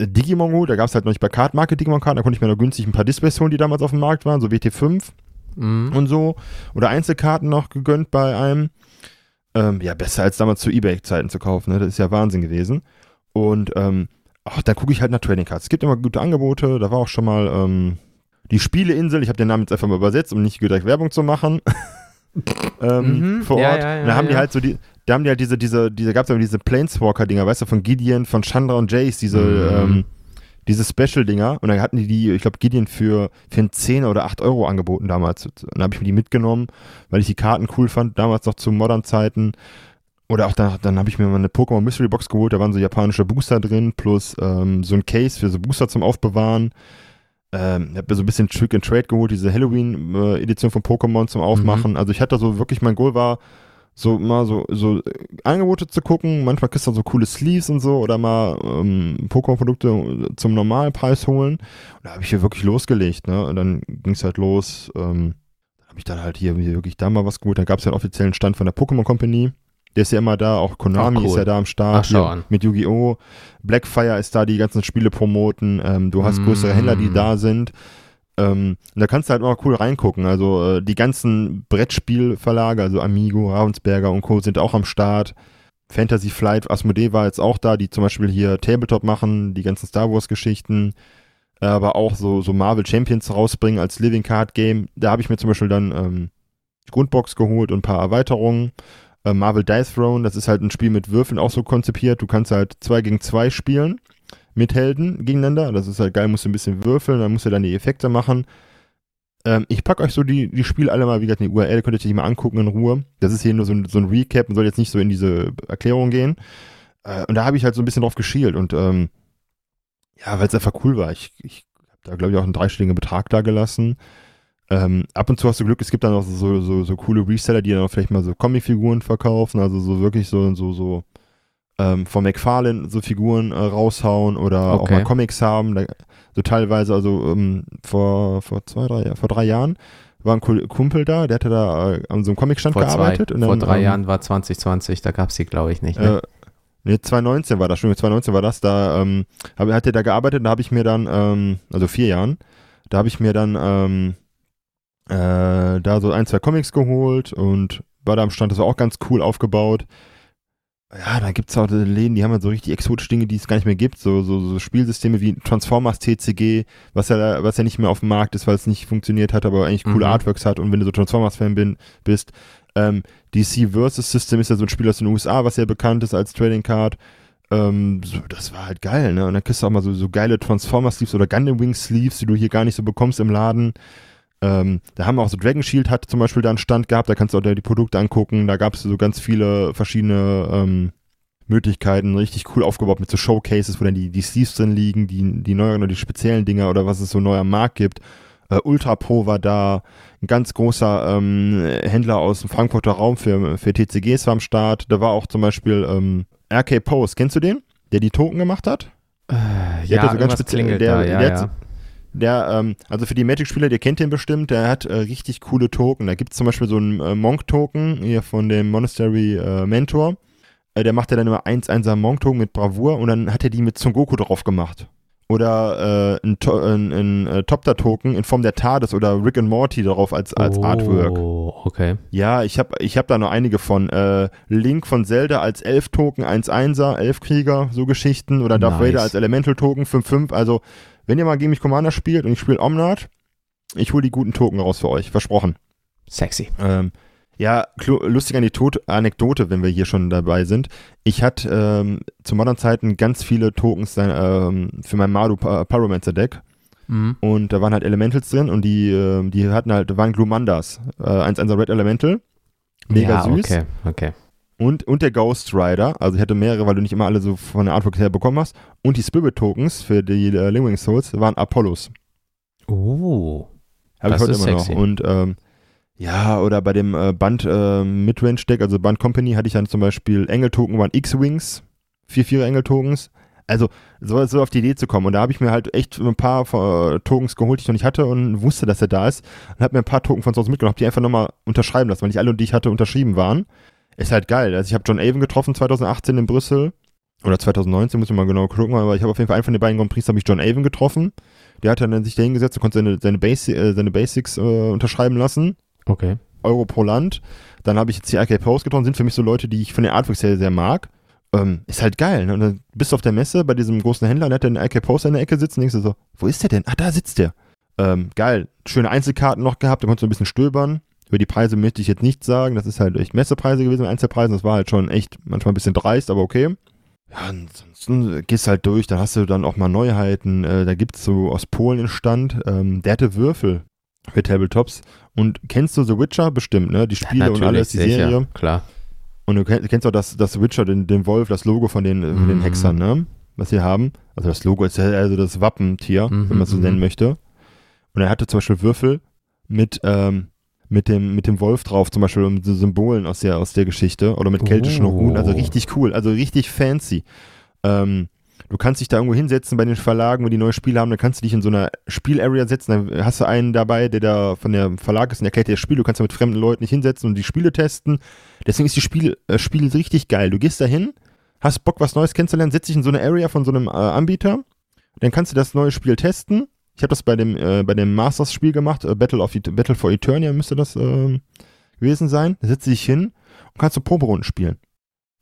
Digimon geholt, da gab es halt noch nicht bei Kartmarke Digimon-Karten, da konnte ich mir noch günstig ein paar Displays holen, die damals auf dem Markt waren, so WT5 mhm. und so. Oder Einzelkarten noch gegönnt bei einem. Ähm, ja, besser als damals zu Ebay-Zeiten zu kaufen, ne? Das ist ja Wahnsinn gewesen. Und ähm, ach, da gucke ich halt nach Trading Cards. Es gibt immer gute Angebote, da war auch schon mal ähm, die Spieleinsel, ich habe den Namen jetzt einfach mal übersetzt, um nicht direkt Werbung zu machen. (laughs) ähm, mhm. vor Ort. Ja, ja, ja, da haben die halt so die, da haben die halt diese, diese, diese, gab es aber diese Planeswalker-Dinger, weißt du, von Gideon, von Chandra und Jace, diese, mhm. ähm, diese Special-Dinger. Und dann hatten die die, ich glaube, Gideon für, für einen 10 oder 8 Euro angeboten damals. Und dann habe ich mir die mitgenommen, weil ich die Karten cool fand, damals noch zu Modern-Zeiten. Oder auch da, dann habe ich mir mal eine Pokémon Mystery Box geholt, da waren so japanische Booster drin, plus ähm, so ein Case für so Booster zum Aufbewahren. Ähm, ich habe mir so ein bisschen Trick and Trade geholt, diese Halloween-Edition äh, von Pokémon zum Aufmachen. Mhm. Also ich hatte so wirklich, mein Goal war, so mal so, so Angebote zu gucken. Manchmal kriegst du so coole Sleeves und so oder mal ähm, Pokémon-Produkte zum normalen Preis holen. Und da habe ich hier wirklich losgelegt, ne? Und dann ging es halt los. Ähm, habe ich dann halt hier wirklich da mal was geholt. Dann gab es ja einen offiziellen Stand von der Pokémon Company. Der ist ja immer da, auch Konami Ach, cool. ist ja da am Start. Ach, schau an. Mit Yu-Gi-Oh! Blackfire ist da, die ganzen Spiele promoten. Ähm, du hast mm. größere Händler, die da sind. Ähm, da kannst du halt mal cool reingucken. Also äh, die ganzen Brettspielverlage, also Amigo, Ravensberger und Co. sind auch am Start. Fantasy Flight, Asmodee war jetzt auch da, die zum Beispiel hier Tabletop machen, die ganzen Star Wars Geschichten, aber auch so, so Marvel Champions rausbringen als Living Card Game. Da habe ich mir zum Beispiel dann ähm, die Grundbox geholt und ein paar Erweiterungen. Äh, Marvel Dice Throne, das ist halt ein Spiel mit Würfeln auch so konzipiert. Du kannst halt zwei gegen zwei spielen mit Helden gegeneinander. Das ist halt geil, musst du ein bisschen würfeln, dann musst du dann die Effekte machen. Ähm, ich packe euch so die, die Spiele alle mal, wie gesagt, in die URL, könnt ihr euch mal angucken in Ruhe. Das ist hier nur so ein, so ein Recap und soll jetzt nicht so in diese Erklärung gehen. Äh, und da habe ich halt so ein bisschen drauf geschielt und ähm, ja, weil es einfach cool war. Ich, ich habe da, glaube ich, auch einen dreistelligen Betrag da gelassen. Ähm, ab und zu hast du Glück, es gibt dann auch so, so, so coole Reseller, die dann auch vielleicht mal so Comicfiguren verkaufen, also so wirklich so, so, so ähm, von McFarlane so Figuren äh, raushauen oder okay. auch mal Comics haben. Da, so teilweise, also ähm, vor, vor zwei, drei, vor drei Jahren war ein Kumpel da, der hatte da äh, an so einem Comicstand vor gearbeitet. Zwei, und dann, vor drei ähm, Jahren war 2020, da gab es sie, glaube ich, nicht. Ne? Äh, Nee, 2019 war das, schon 2019 war das, da ähm, hab, hat er da gearbeitet, da habe ich mir dann, ähm, also vier Jahren, da habe ich mir dann ähm, äh, da so ein, zwei Comics geholt und war da am Stand, das war auch ganz cool aufgebaut. Ja, dann gibt es auch Läden, die haben halt so richtig exotische Dinge, die es gar nicht mehr gibt. So, so, so Spielsysteme wie Transformers TCG, was ja, was ja nicht mehr auf dem Markt ist, weil es nicht funktioniert hat, aber eigentlich coole Mhm. Artworks hat. Und wenn du so Transformers-Fan bin, bist, ähm, DC Versus System ist ja so ein Spiel aus den USA, was sehr bekannt ist als Trading Card. Ähm, so, das war halt geil, ne? Und dann kriegst du auch mal so, so geile Transformer-Sleeves oder Gundam Wing Sleeves, die du hier gar nicht so bekommst im Laden. Ähm, da haben wir auch so Dragon Shield hat zum Beispiel da einen Stand gehabt, da kannst du auch die Produkte angucken. Da gab es so ganz viele verschiedene ähm, Möglichkeiten, richtig cool aufgebaut mit so Showcases, wo dann die, die Sleeves drin liegen, die, die neuen oder die speziellen Dinger oder was es so neu am Markt gibt. Äh, Ultra Pro war da, ein ganz großer ähm, Händler aus dem Frankfurter Raum für, für TCGs war am Start. Da war auch zum Beispiel ähm, RK Post, kennst du den? Der die Token gemacht hat? Äh, Der ja, hat ja so ganz speziell- der- da, ja, der hat- ja. Der, ähm, also für die Magic-Spieler, ihr kennt den bestimmt, der hat äh, richtig coole Token. Da gibt es zum Beispiel so einen äh, Monk-Token hier von dem Monastery äh, Mentor. Äh, der macht ja dann immer 1-1er Monk-Token mit Bravour und dann hat er die mit Son drauf gemacht. Oder äh, ein, To- ein, ein äh, Topter-Token in Form der TARDIS oder Rick and Morty darauf als, als Artwork. Oh, okay. Ja, ich habe ich hab da noch einige von. Äh, Link von Zelda als Elf-Token, 1-1er, Elfkrieger, so Geschichten. Oder Darth Nice. Vader als Elemental-Token, 5-5. Also, wenn ihr mal gegen mich Commander spielt und ich spiele Omnat, ich hole die guten Token raus für euch, versprochen. Sexy. Ähm, ja, klu- lustige Anekdote, Anekdote, wenn wir hier schon dabei sind. Ich hatte ähm, zu modernen Zeiten ganz viele Tokens ähm, für mein Mardu Pa- Pyromancer Deck. Mhm. Und da waren halt Elementals drin und die, ähm, die hatten halt, waren Glumandas. Äh, 1-1er Red Elemental. Mega ja, süß. okay, okay. Und, und der Ghost Rider, also ich hatte mehrere, weil du nicht immer alle so von der Artwork her bekommen hast. Und die Spirit Tokens für die äh, Lingwing Souls waren Apollos. Oh. Habe ich heute immer sexy. noch. Und ähm, ja, oder bei dem äh, Band äh, Midrange Deck, also Band Company, hatte ich dann zum Beispiel Engel-Token waren X-Wings, 4-4 Engel-Tokens. Also so, so auf die Idee zu kommen. Und da habe ich mir halt echt ein paar äh, Tokens geholt, die ich noch nicht hatte und wusste, dass er da ist. Und habe mir ein paar Token von Hause mitgenommen, hab die einfach nochmal unterschreiben lassen, weil nicht alle, die ich hatte, unterschrieben waren. Ist halt geil. Also ich habe John Avon getroffen 2018 in Brüssel. Oder 2019, muss ich mal genau gucken, aber ich habe auf jeden Fall einen von den beiden Grand Prix, habe ich John Avon getroffen. Der hat dann sich da hingesetzt und konnte seine, seine, Basi äh, seine Basics äh, unterschreiben lassen. Okay. Euro pro Land. Dann habe ich jetzt die RK Post getroffen, sind für mich so Leute, die ich von den Artworks sehr, sehr mag. Ähm, ist halt geil. Ne? Und dann bist du auf der Messe bei diesem großen Händler, der hat den RK Post in der Ecke sitzen, denkst du so, wo ist der denn? Ah, da sitzt der. Ähm, geil. Schöne Einzelkarten noch gehabt, da konntest du ein bisschen stöbern. Über die Preise möchte ich jetzt nichts sagen. Das ist halt echt Messepreise gewesen, Einzelpreise. Das war halt schon echt manchmal ein bisschen dreist, aber okay. Ja, ansonsten gehst halt durch, dann hast du dann auch mal Neuheiten. Äh, da gibt es so aus Polen einen Stand, ähm, der hatte Würfel für Tabletops. Und kennst du The Witcher? Bestimmt, ne? Die Spiele und alles, die sicher, Serie. Klar. Und du kenn- kennst auch das, das Witcher, den, den Wolf, das Logo von den, von den Mhm. Hexern, ne? Was sie haben. Also das Logo ist ja also das Wappentier, Mhm, wenn man es so mhm. nennen möchte. Und er hatte zum Beispiel Würfel mit, ähm, mit dem, mit dem Wolf drauf, zum Beispiel um so Symbolen aus der, aus der Geschichte oder mit keltischen Oh. Runen. Also richtig cool, also richtig fancy. Ähm, du kannst dich da irgendwo hinsetzen bei den Verlagen, wenn die neue Spiele haben, dann kannst du dich in so einer Spielarea setzen, dann hast du einen dabei, der da von der Verlag ist und erklärt dir das Spiel, du kannst da mit fremden Leuten nicht hinsetzen und die Spiele testen. Deswegen ist die Spiel, äh, Spiel richtig geil. Du gehst da hin, hast Bock, was Neues kennenzulernen, setzt dich in so eine Area von so einem äh, Anbieter, dann kannst du das neue Spiel testen. Ich habe das bei dem, äh, bei dem Masters-Spiel gemacht, äh, Battle, of, Battle for Eternia müsste das ähm, gewesen sein. Da setzt du dich hin und kannst so Proberunden spielen.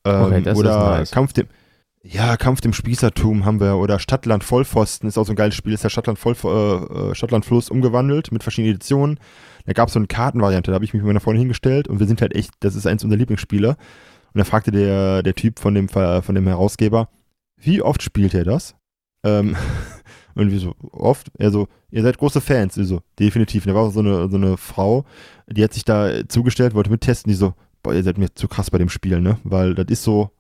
Ähm, Okay, das ist oder nice. Kampf dem, ja, Kampf dem Spießertum haben wir, oder Stadtland Vollpfosten ist auch so ein geiles Spiel, ist ja Stadtland, Voll, äh, äh, Stadtland Fluss umgewandelt mit verschiedenen Editionen. Da gab es so eine Kartenvariante, da habe ich mich mit meiner Freundin hingestellt und wir sind halt echt, das ist eins unserer Lieblingsspiele. Und da fragte der, der Typ von dem, Ver- von dem Herausgeber, wie oft spielt er das? Ähm, (laughs) und wir so, oft? Er so, ihr seid große Fans. Wir so, definitiv. Und da war auch so eine, so eine Frau, die hat sich da zugestellt, wollte mittesten, die so, boah, ihr seid mir zu krass bei dem Spiel, ne? Weil das ist so,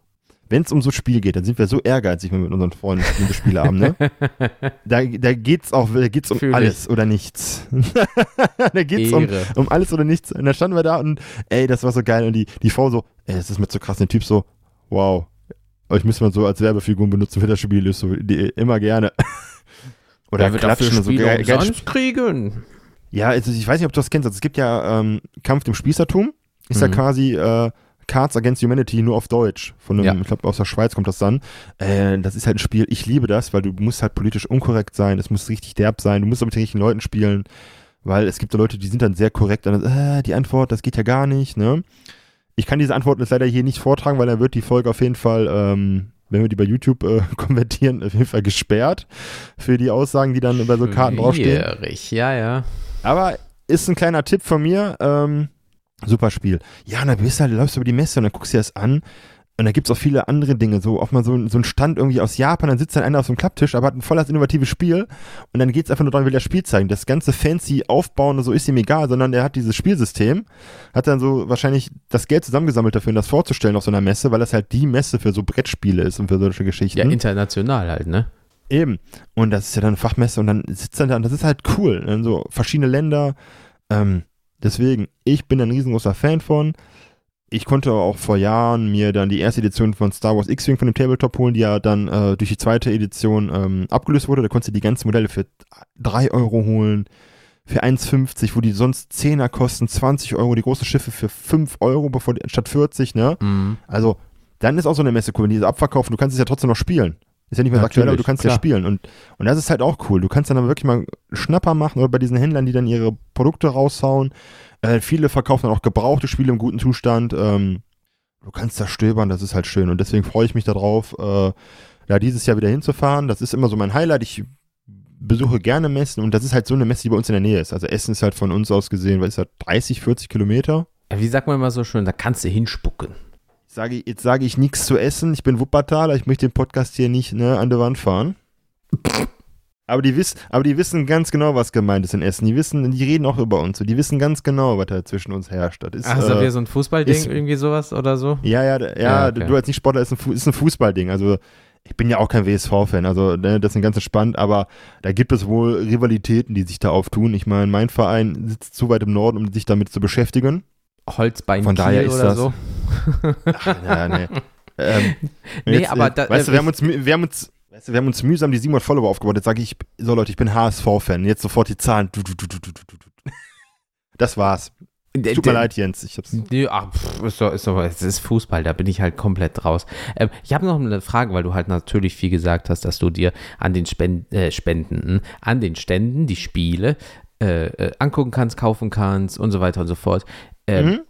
wenn es um so Spiel geht, dann sind wir so ehrgeizig, wenn wir mit unseren Freunden diese Spiele haben, ne? (laughs) Da, da geht's auch, da geht's um Fühl ich. alles oder nichts. (laughs) da geht's um, um alles oder nichts. Und dann standen wir da und ey, das war so geil. Und die, die Frau so, ey, das ist mir zu krass. Und der Typ so, wow. Euch müssen wir so als Werbefiguren benutzen für das Spiel. Ist so, die, immer gerne. (laughs) oder wird dafür klatschen so Spiele geil, geil. umsonst kriegen? Ja, also ich weiß nicht, ob du das kennst. Also es gibt ja ähm, Kampf dem Spießertum. Ist ja Mhm. quasi äh, Cards Against Humanity nur auf Deutsch. Von einem, Ja. ich glaube, aus der Schweiz kommt das dann. Äh, das ist halt ein Spiel, ich liebe das, weil du musst halt politisch unkorrekt sein, es muss richtig derb sein, du musst auch mit den richtigen Leuten spielen. weil es gibt da Leute, die sind dann sehr korrekt, dann, äh, die Antwort, das geht ja gar nicht, ne? Ich kann diese Antworten jetzt leider hier nicht vortragen, weil dann wird die Folge auf jeden Fall, ähm, wenn wir die bei YouTube äh, (laughs) konvertieren, auf jeden Fall gesperrt für die Aussagen, die dann über so Karten draufstehen. Schwierig, ja, ja. Aber ist ein kleiner Tipp von mir. Ähm, super Spiel. Ja, und dann bist du halt, läufst du über die Messe und dann guckst du dir das an. Und da gibt es auch viele andere Dinge, so auch mal so, so ein Stand irgendwie aus Japan, dann sitzt dann einer auf so einem Klapptisch, aber hat ein volles innovatives Spiel und dann geht es einfach nur darum, will das Spiel zeigen. Das ganze fancy Aufbauen und so ist ihm egal, sondern er hat dieses Spielsystem, hat dann so wahrscheinlich das Geld zusammengesammelt dafür, um das vorzustellen auf so einer Messe, weil das halt die Messe für so Brettspiele ist und für solche Geschichten. Ja, international halt, ne? Eben. Und das ist ja dann eine Fachmesse und dann sitzt er da und das ist halt cool. Dann so verschiedene Länder. Ähm, deswegen, ich bin ein riesengroßer Fan von. Ich konnte auch vor Jahren mir dann die erste Edition von Star Wars X-Wing von dem Tabletop holen, die ja dann äh, durch die zweite Edition ähm, abgelöst wurde. Da konntest du die ganzen Modelle für 3 Euro holen, für 1,50, wo die sonst 10er kosten, 20 Euro, die großen Schiffe für 5 Euro bevor die, statt 40, ne? Mhm. Also, dann ist auch so eine Messe cool, wenn die das abverkaufen, du kannst es ja trotzdem noch spielen. Ist ja nicht mehr so aktuell, aber du kannst klar. ja spielen. Und, und das ist halt auch cool. Du kannst dann aber wirklich mal Schnapper machen oder bei diesen Händlern, die dann ihre Produkte raushauen. Äh, viele verkaufen dann auch gebrauchte Spiele im guten Zustand. Ähm, du kannst da stöbern, das ist halt schön. Und deswegen freue ich mich darauf, äh, ja, dieses Jahr wieder hinzufahren. Das ist immer so mein Highlight. Ich besuche gerne Messen und das ist halt so eine Messe, die bei uns in der Nähe ist. Also Essen ist halt von uns aus gesehen, was ist das, 30, 40 Kilometer. Ja, Wie sagt man immer so schön, da kannst du hinspucken. Ich sage, jetzt sage ich nichts zu essen. Ich bin Wuppertaler. Ich möchte den Podcast hier nicht ne, an der Wand fahren. Aber die, wiss, aber die wissen ganz genau, was gemeint ist in Essen. Die wissen, die reden auch über uns. Die wissen ganz genau, was da zwischen uns herrscht. Das ist, Ach, ist das äh, wieder so ein Fußballding, ist- irgendwie sowas oder so? ja, ja, ja, Ja, okay. du als Nicht-Sportler ist ein, Fu- ist ein Fußballding. Also ich bin ja auch kein WSV-Fan, also ne, das ist ganz entspannt, aber da gibt es wohl Rivalitäten, die sich da auftun. Ich meine, mein Verein sitzt zu weit im Norden, um sich damit zu beschäftigen. Holzbein Von daher ist oder das- so? Ach, ja, nee. ähm, Nee, jetzt, aber äh, da- weißt du, äh, wir haben uns, wir haben uns, weißt du, wir haben uns mühsam die 700 Follower aufgebaut. Jetzt sage ich, so Leute, ich bin HSV-Fan. Jetzt sofort die Zahlen. Das war's. Der- Tut mir leid, Jens. Ich hab's. Ach, pff, ist doch, ist doch, es ist Fußball, da bin ich halt komplett raus. Ähm, ich habe noch eine Frage, weil du halt natürlich viel gesagt hast, dass du dir an den Spend, äh, Spendenden, an den Ständen die Spiele äh, äh, angucken kannst, kaufen kannst und so weiter und so fort. Ähm, Mhm.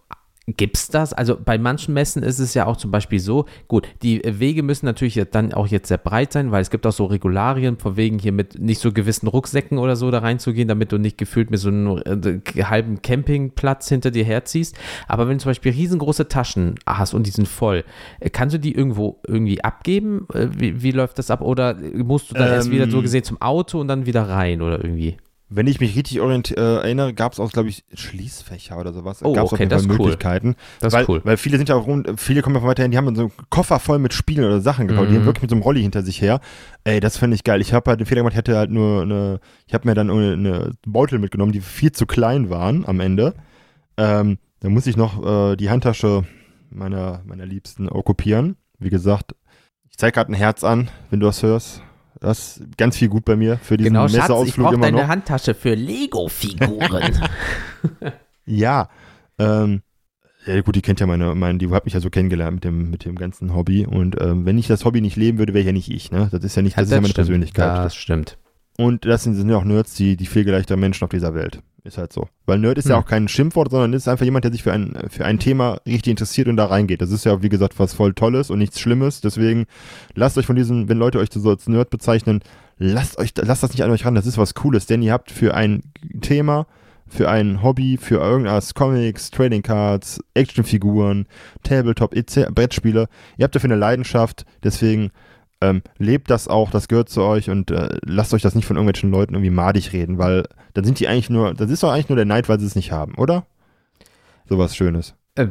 Gibt's das? Also bei manchen Messen ist es ja auch zum Beispiel so, gut, die Wege müssen natürlich dann auch jetzt sehr breit sein, weil es gibt auch so Regularien, von wegen hier mit nicht so gewissen Rucksäcken oder so da reinzugehen, damit du nicht gefühlt mit so einem äh, halben Campingplatz hinter dir herziehst. Aber wenn du zum Beispiel riesengroße Taschen hast und die sind voll, äh, kannst du die irgendwo irgendwie abgeben? Äh, Wie, wie läuft das ab? Oder musst du dann erst Ähm. wieder so gesehen zum Auto und dann wieder rein oder irgendwie? Wenn ich mich richtig äh, erinnere, gab es auch, glaube ich, Schließfächer oder sowas. Oh, gab's okay, auf jeden das Fall ist cool. Möglichkeiten. Das weil, ist cool. Weil viele sind ja auch rund, viele kommen ja von weiterhin, die haben so einen Koffer voll mit Spielen oder Sachen gekauft. Die Mhm. haben wirklich mit so einem Rolli hinter sich her. Ey, das fände ich geil. Ich habe halt den Fehler gemacht, ich hatte halt nur eine, ich habe mir dann eine, eine Beutel mitgenommen, die viel zu klein waren am Ende. Ähm, da muss ich noch äh, die Handtasche meiner, meiner Liebsten okkupieren. Wie gesagt, ich zeige gerade ein Herz an, wenn du das hörst. Das ist ganz viel gut bei mir für diesen Genau, Schatz, ich brauche deine noch. Handtasche für Lego-Figuren. (laughs) Ja, ähm, ja gut, die kennt ja meine, meine, die hat mich ja so kennengelernt mit dem, mit dem ganzen Hobby. Und ähm, wenn ich das Hobby nicht leben würde, wäre ich ja nicht ich, ne? Das ist ja nicht, das ist ja meine stimmt. Persönlichkeit. Das stimmt. Und das sind, sind ja auch Nerds, die, die pflegeleichter Menschen auf dieser Welt. Ist halt so. Weil Nerd ist ja Hm. auch kein Schimpfwort, sondern ist einfach jemand, der sich für ein, für ein Thema richtig interessiert und da reingeht. Das ist ja, wie gesagt, was voll Tolles und nichts Schlimmes. Deswegen lasst euch von diesen, wenn Leute euch so als Nerd bezeichnen, lasst euch, lasst das nicht an euch ran. Das ist was Cooles, denn ihr habt für ein Thema, für ein Hobby, für irgendwas, Comics, Trading Cards, Actionfiguren, Tabletop, etc., Brettspiele, ihr habt dafür eine Leidenschaft. Deswegen ähm, lebt das auch, das gehört zu euch und äh, lasst euch das nicht von irgendwelchen Leuten irgendwie madig reden, weil dann sind die eigentlich nur, das ist doch eigentlich nur der Neid, weil sie es nicht haben, oder? Sowas Schönes. Äh,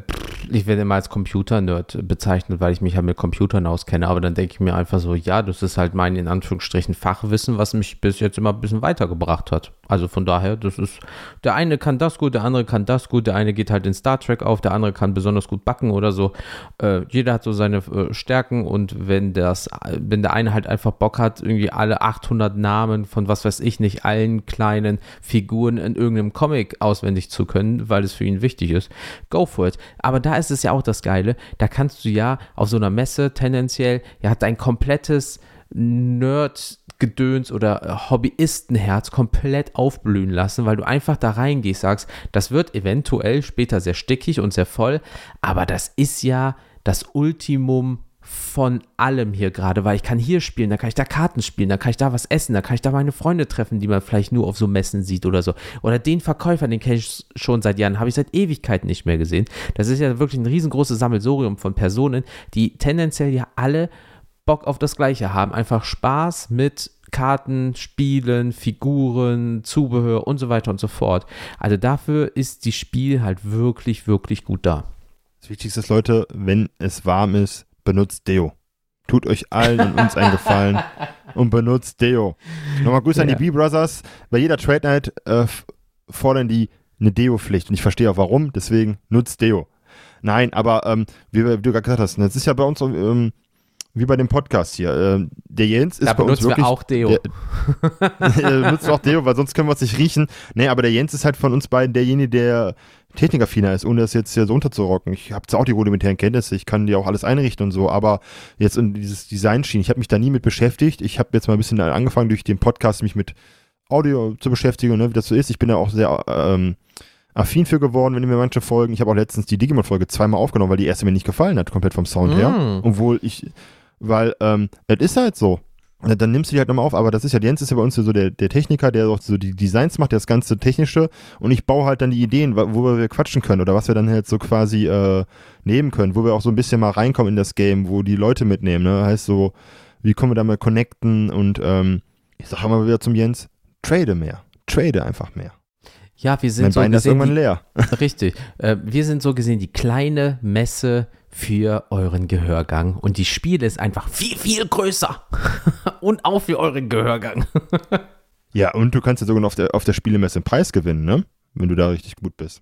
Ich werde immer als Computer-Nerd bezeichnet, weil ich mich halt mit Computern auskenne, aber dann denke ich mir einfach so, ja, das ist halt mein in Anführungsstrichen Fachwissen, was mich bis jetzt immer ein bisschen weitergebracht hat. Also von daher, das ist, der eine kann das gut, der andere kann das gut, der eine geht halt in Star Trek auf, der andere kann besonders gut backen oder so. Äh, jeder hat so seine äh, Stärken und wenn das, wenn der eine halt einfach Bock hat, irgendwie alle 800 Namen von was weiß ich nicht, allen kleinen Figuren in irgendeinem Comic auswendig zu können, weil es für ihn wichtig ist, go for it. Aber da ist es ja auch das Geile, da kannst du ja auf so einer Messe tendenziell, ja, dein komplettes Gedöns oder äh, Hobbyistenherz komplett aufblühen lassen, weil du einfach da reingehst, sagst, das wird eventuell später sehr stickig und sehr voll, aber das ist ja das Ultimum von allem hier gerade, weil ich kann hier spielen, da kann ich da Karten spielen, da kann ich da was essen, da kann ich da meine Freunde treffen, die man vielleicht nur auf so Messen sieht oder so. Oder den Verkäufer, den kenne ich schon seit Jahren, habe ich seit Ewigkeiten nicht mehr gesehen. Das ist ja wirklich ein riesengroßes Sammelsorium von Personen, die tendenziell ja alle Bock auf das Gleiche haben. Einfach Spaß mit Karten, Spielen, Figuren, Zubehör und so weiter und so fort. Also dafür ist die Spiel halt wirklich, wirklich gut da. Das Wichtigste ist, Leute, wenn es warm ist, benutzt Deo. Tut euch allen und uns einen Gefallen und benutzt Deo. Nochmal Grüße ja. an die B-Brothers. Bei jeder Trade Night äh, fordern die eine Deo-Pflicht. Und ich verstehe auch warum, deswegen nutzt Deo. Nein, aber ähm, wie, wie, du gerade gesagt hast, das ist ja bei uns ähm, wie bei dem Podcast hier. Ähm, der Jens ist da bei uns wirklich. Wir auch Deo. Der, (laughs) nutzt auch Deo, weil sonst können wir es nicht riechen. Nee, aber der Jens ist halt von uns beiden derjenige, der technikaffiner ist, ohne das jetzt hier so unterzurocken. Ich habe zwar auch die rudimentären Kenntnisse, ich kann dir auch alles einrichten und so, aber jetzt in dieses Design schienen, ich habe mich da nie mit beschäftigt. Ich habe jetzt mal ein bisschen angefangen, durch den Podcast mich mit Audio zu beschäftigen, ne, wie das so ist. Ich bin da auch sehr ähm, affin für geworden, wenn ich mir manche Folgen. Ich habe auch letztens die Digimon-Folge zweimal aufgenommen, weil die erste mir nicht gefallen hat, komplett vom Sound mm. her. Obwohl ich, weil ähm, es ist halt so dann nimmst du die halt nochmal auf, aber das ist ja, Jens ist ja bei uns so der, der Techniker, der auch so die Designs macht, der das ganze Technische und ich baue halt dann die Ideen, wo wir quatschen können oder was wir dann halt so quasi äh, nehmen können, wo wir auch so ein bisschen mal reinkommen in das Game, wo die Leute mitnehmen, ne? Heißt so, wie kommen wir da mal connecten und ähm, ich sag mal wieder zum Jens, trade mehr, trade einfach mehr. Ja, wir sind mein so Bein gesehen ist irgendwann leer. (laughs) richtig. Äh, wir sind so gesehen die kleine Messe für euren Gehörgang. Und die Spiele ist einfach viel, viel größer. (laughs) und auch für euren Gehörgang. (laughs) ja, und du kannst ja sogar noch auf der, auf der Spielemesse einen Preis gewinnen, ne? Wenn du da richtig gut bist.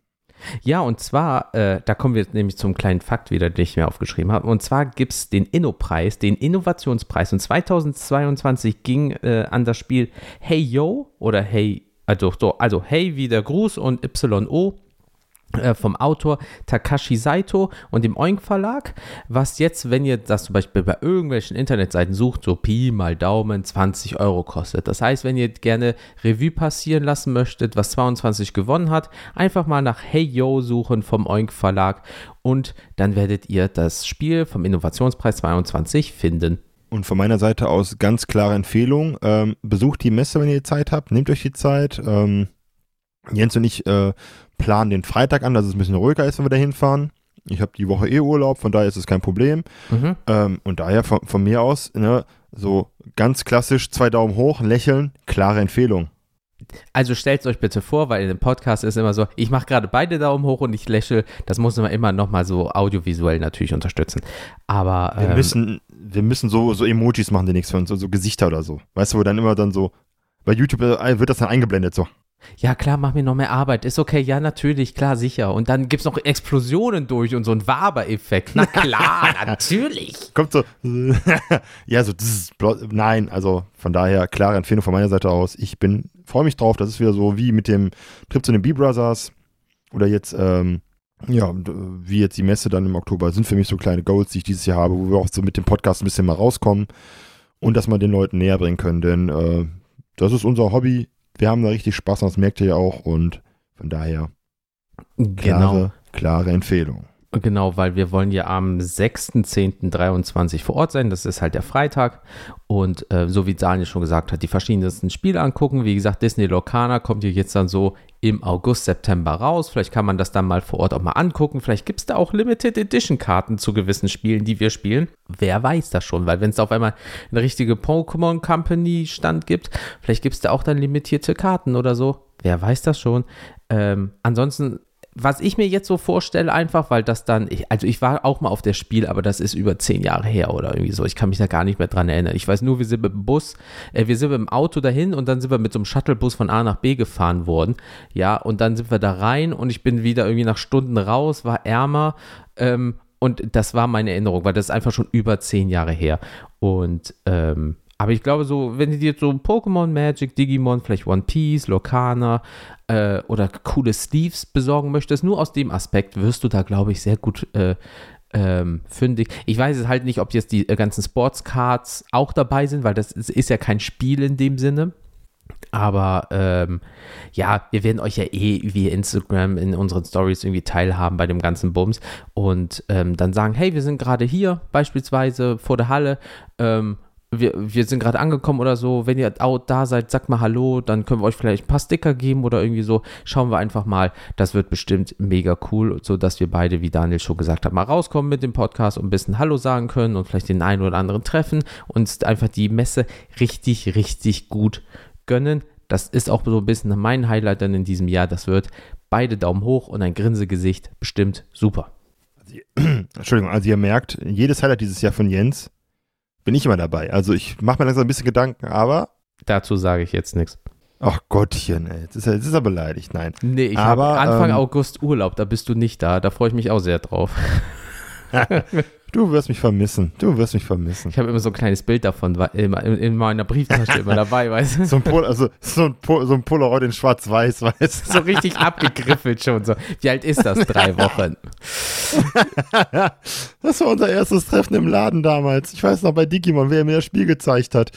Ja, und zwar, äh, da kommen wir nämlich zum kleinen Fakt wieder, den ich mir aufgeschrieben habe. Und zwar gibt es den Inno-Preis, den Innovationspreis. Und 2022 ging äh, an das Spiel Hey Yo oder Hey, also, also Hey wie der Gruß und YO äh, vom Autor Takashi Saito und dem Oink Verlag, was jetzt, wenn ihr das zum Beispiel bei irgendwelchen Internetseiten sucht, so Pi mal Daumen 20 Euro kostet. Das heißt, wenn ihr gerne Revue passieren lassen möchtet, was 22 gewonnen hat, einfach mal nach Hey Yo suchen vom Oink Verlag und dann werdet ihr das Spiel vom Innovationspreis 22 finden. Und von meiner Seite aus ganz klare Empfehlung, ähm, besucht die Messe, wenn ihr Zeit habt, nehmt euch die Zeit. Ähm, Jens und ich äh, planen den Freitag an, dass es ein bisschen ruhiger ist, wenn wir da hinfahren. Ich habe die Woche eh Urlaub, von daher ist es kein Problem. Mhm. Ähm, und daher von, von, mir aus, ne, so ganz klassisch, zwei Daumen hoch, lächeln, klare Empfehlung. Also stellt es euch bitte vor, weil in dem Podcast ist immer so, ich mache gerade beide Daumen hoch und ich lächle. Das muss man immer nochmal so audiovisuell natürlich unterstützen. Aber wir ähm, müssen, wir müssen so, so Emojis machen, die nichts für uns, so, so Gesichter oder so. Weißt du, wo dann immer dann so, bei YouTube äh, wird das dann eingeblendet so. Ja, klar, mach mir noch mehr Arbeit. Ist okay, ja, natürlich, klar, sicher. Und dann gibt es noch Explosionen durch und so ein Waber-Effekt. Na klar, (laughs) natürlich. Kommt so, (laughs) ja, so, nein, also von daher, klare Empfehlung von meiner Seite aus. Ich bin, freue mich drauf. Das ist wieder so wie mit dem Trip zu den B-Brothers oder jetzt, ähm, ja, wie jetzt die Messe dann im Oktober, sind für mich so kleine Goals, die ich dieses Jahr habe, wo wir auch so mit dem Podcast ein bisschen mal rauskommen und dass wir den Leuten näher bringen können, denn äh, das ist unser Hobby wir haben da richtig Spaß, das merkt ihr ja auch und von daher klare, genau. klare Empfehlung. Genau, weil wir wollen ja am 6.10.23 vor Ort sein. Das ist halt der Freitag. Und äh, so wie Daniel schon gesagt hat, die verschiedensten Spiele angucken. Wie gesagt, Disney Locana kommt hier jetzt dann so im August, September raus. Vielleicht kann man das dann mal vor Ort auch mal angucken. Vielleicht gibt es da auch Limited Edition Karten zu gewissen Spielen, die wir spielen. Wer weiß das schon, weil wenn es auf einmal eine richtige Pokémon Company Stand gibt, vielleicht gibt es da auch dann limitierte Karten oder so. Wer weiß das schon. Ähm, ansonsten was ich mir jetzt so vorstelle, einfach, weil das dann, ich, also ich war auch mal auf der Spiel, aber das ist über zehn Jahre her oder irgendwie so. Ich kann mich da gar nicht mehr dran erinnern. Ich weiß nur, wir sind mit dem Bus, äh, wir sind mit dem Auto dahin und dann sind wir mit so einem Shuttlebus von A nach B gefahren worden. Ja, und dann sind wir da rein und ich bin wieder irgendwie nach Stunden raus, war ärmer. Ähm, und das war meine Erinnerung, weil das ist einfach schon über zehn Jahre her. Und ähm, aber ich glaube, so, wenn du dir so Pokémon, Magic, Digimon, vielleicht One Piece, Locana äh, oder coole Sleeves besorgen möchtest, nur aus dem Aspekt wirst du da, glaube ich, sehr gut äh, ähm, fündig. Ich weiß es halt nicht, ob jetzt die äh, ganzen Sportscards auch dabei sind, weil das ist, ist ja kein Spiel in dem Sinne. Aber ähm, ja, wir werden euch ja eh via Instagram in unseren Stories irgendwie teilhaben bei dem ganzen Bums und ähm, dann sagen, hey, wir sind gerade hier, beispielsweise vor der Halle. Ähm, wir, wir sind gerade angekommen oder so. Wenn ihr da seid, sagt mal Hallo, dann können wir euch vielleicht ein paar Sticker geben oder irgendwie so. Schauen wir einfach mal. Das wird bestimmt mega cool, sodass wir beide, wie Daniel schon gesagt hat, mal rauskommen mit dem Podcast und ein bisschen Hallo sagen können und vielleicht den einen oder anderen treffen und einfach die Messe richtig, richtig gut gönnen. Das ist auch so ein bisschen mein Highlight dann in diesem Jahr. Das wird beide Daumen hoch und ein Grinsegesicht. Bestimmt super. (clears throat) Entschuldigung, also ihr merkt, jedes Highlight dieses Jahr von Jens bin ich immer dabei. Also ich mache mir langsam ein bisschen Gedanken, aber. Dazu sage ich jetzt nichts. Ach Gottchen, ey. Jetzt ist er, jetzt ist er beleidigt. Nein. Nee, ich habe Anfang ähm, August Urlaub, da bist du nicht da. Da freue ich mich auch sehr drauf. Du wirst mich vermissen. Du wirst mich vermissen. Ich habe immer so ein kleines Bild davon in, in meiner Brieftasche immer dabei, weißt du? So ein, Pol also, so ein, Pol so ein Polaroid in schwarz-weiß, weißt du? So richtig abgegriffelt schon. So. Wie alt ist das? Drei Wochen. das war unser erstes Treffen im Laden damals. Ich weiß noch bei Digimon, wer mir das Spiel gezeigt hat.